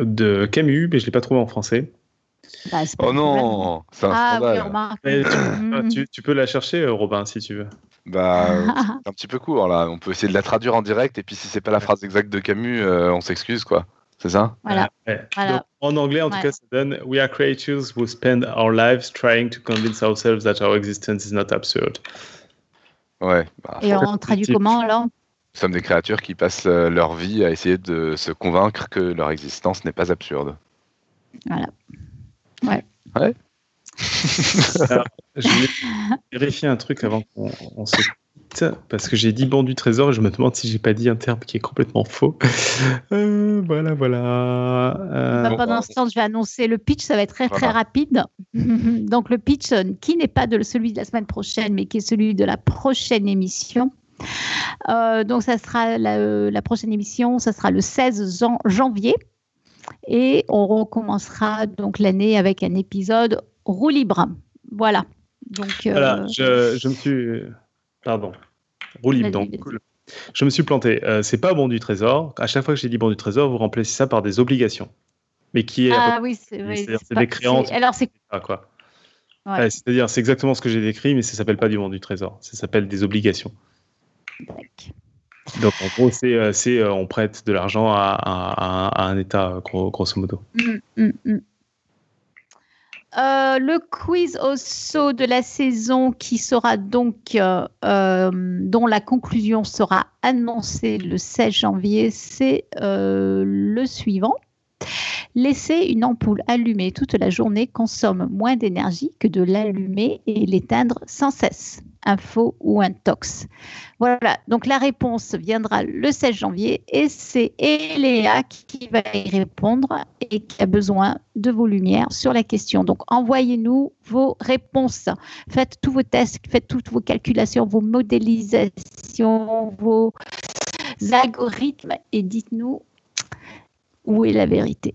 de Camus, mais je ne l'ai pas trouvé en français. Bah, oh non, c'est un ah, tu, tu, peux la chercher, Robin, si tu veux. Bah, c'est un petit peu court là. On peut essayer de la traduire en direct et puis si c'est pas la phrase exacte de Camus, euh, on s'excuse quoi. C'est ça? Voilà. en anglais, en tout cas, ça donne We are creatures who spend our lives trying to convince ourselves that our existence is not absurd. Ouais. Bah, et on traduit comment alors? Nous sommes des créatures qui passent euh, leur vie à essayer de se convaincre que leur existence n'est pas absurde. Voilà. Ouais. Ouais. je vais vérifier un truc avant qu'on se quitte, parce que j'ai dit bon du trésor et je me demande si j'ai pas dit un terme qui est complètement faux. Euh, voilà, voilà. Euh, pendant ce temps, je vais annoncer le pitch, ça va être très très rapide. Donc le pitch euh, qui n'est pas de celui de la semaine prochaine, mais qui est celui de la prochaine émission. donc ça sera la, la, prochaine émission, ça sera le 16 janvier. Et on recommencera donc l'année avec un épisode roue libre. Voilà. Donc, euh, voilà, je, me suis. Pardon. Roue libre. Donc, Je me suis planté. Euh, c'est pas bon du trésor. À chaque fois que j'ai dit bon du trésor, vous remplacez ça par des obligations. Mais qui est. Ah oui, c'est vrai. C'est des créances. Alors, c'est. quoi. C'est-à-dire, c'est exactement ce que j'ai décrit, mais ça s'appelle pas du bon du trésor. Ça s'appelle des obligations. Donc, en gros, c'est, euh, on prête de l'argent à, un État, grosso modo. Mmh, mmh. Euh, le quiz au saut de la saison qui sera donc, euh, euh, dont la conclusion sera annoncée le 16 janvier, c'est le suivant. Laisser une ampoule allumée toute la journée consomme moins d'énergie que de l'allumer et l'éteindre sans cesse un faux ou un tox Voilà, donc la réponse viendra le 16 janvier et c'est Eléa qui va y répondre et qui a besoin de vos lumières sur la question. Donc envoyez-nous vos réponses, faites tous vos tests, faites toutes vos calculations, vos modélisations, vos algorithmes et dites-nous où est la vérité.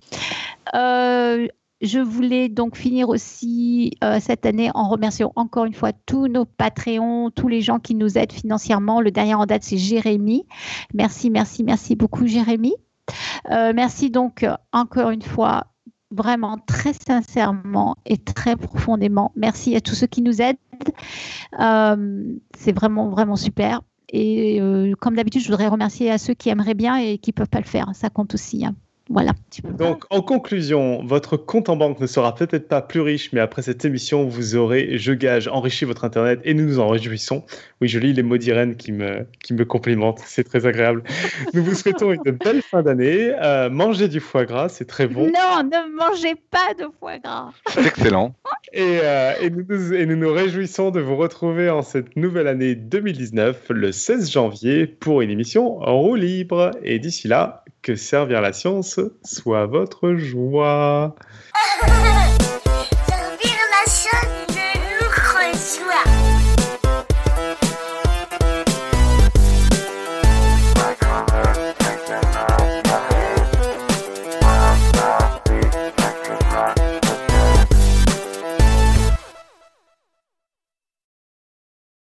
Euh, je voulais donc finir aussi euh, cette année en remerciant encore une fois tous nos Patreons, tous les gens qui nous aident financièrement. Le dernier en date, c'est Jérémy. Merci, merci, merci beaucoup, Jérémy. Euh, merci donc encore une fois, vraiment très sincèrement et très profondément. Merci à tous ceux qui nous aident. Euh, c'est vraiment, vraiment super. Et comme d'habitude, je voudrais remercier à ceux qui aimeraient bien et qui ne peuvent pas le faire. Ça compte aussi. Hein. Voilà. Donc, en conclusion, votre compte en banque ne sera peut-être pas plus riche, mais après cette émission, vous aurez, je gage, enrichi votre Internet et nous nous en réjouissons. Oui, je lis les mots d'Irène qui me, qui me complimentent, c'est très agréable. Nous vous souhaitons une belle fin d'année. Euh, mangez du foie gras, c'est très bon. Non, ne mangez pas de foie gras. C'est excellent. et, euh, et, nous, et nous nous réjouissons de vous retrouver en cette nouvelle année 2019, le 16 janvier, pour une émission en roue libre. Et d'ici là, que servir la science soit votre joie.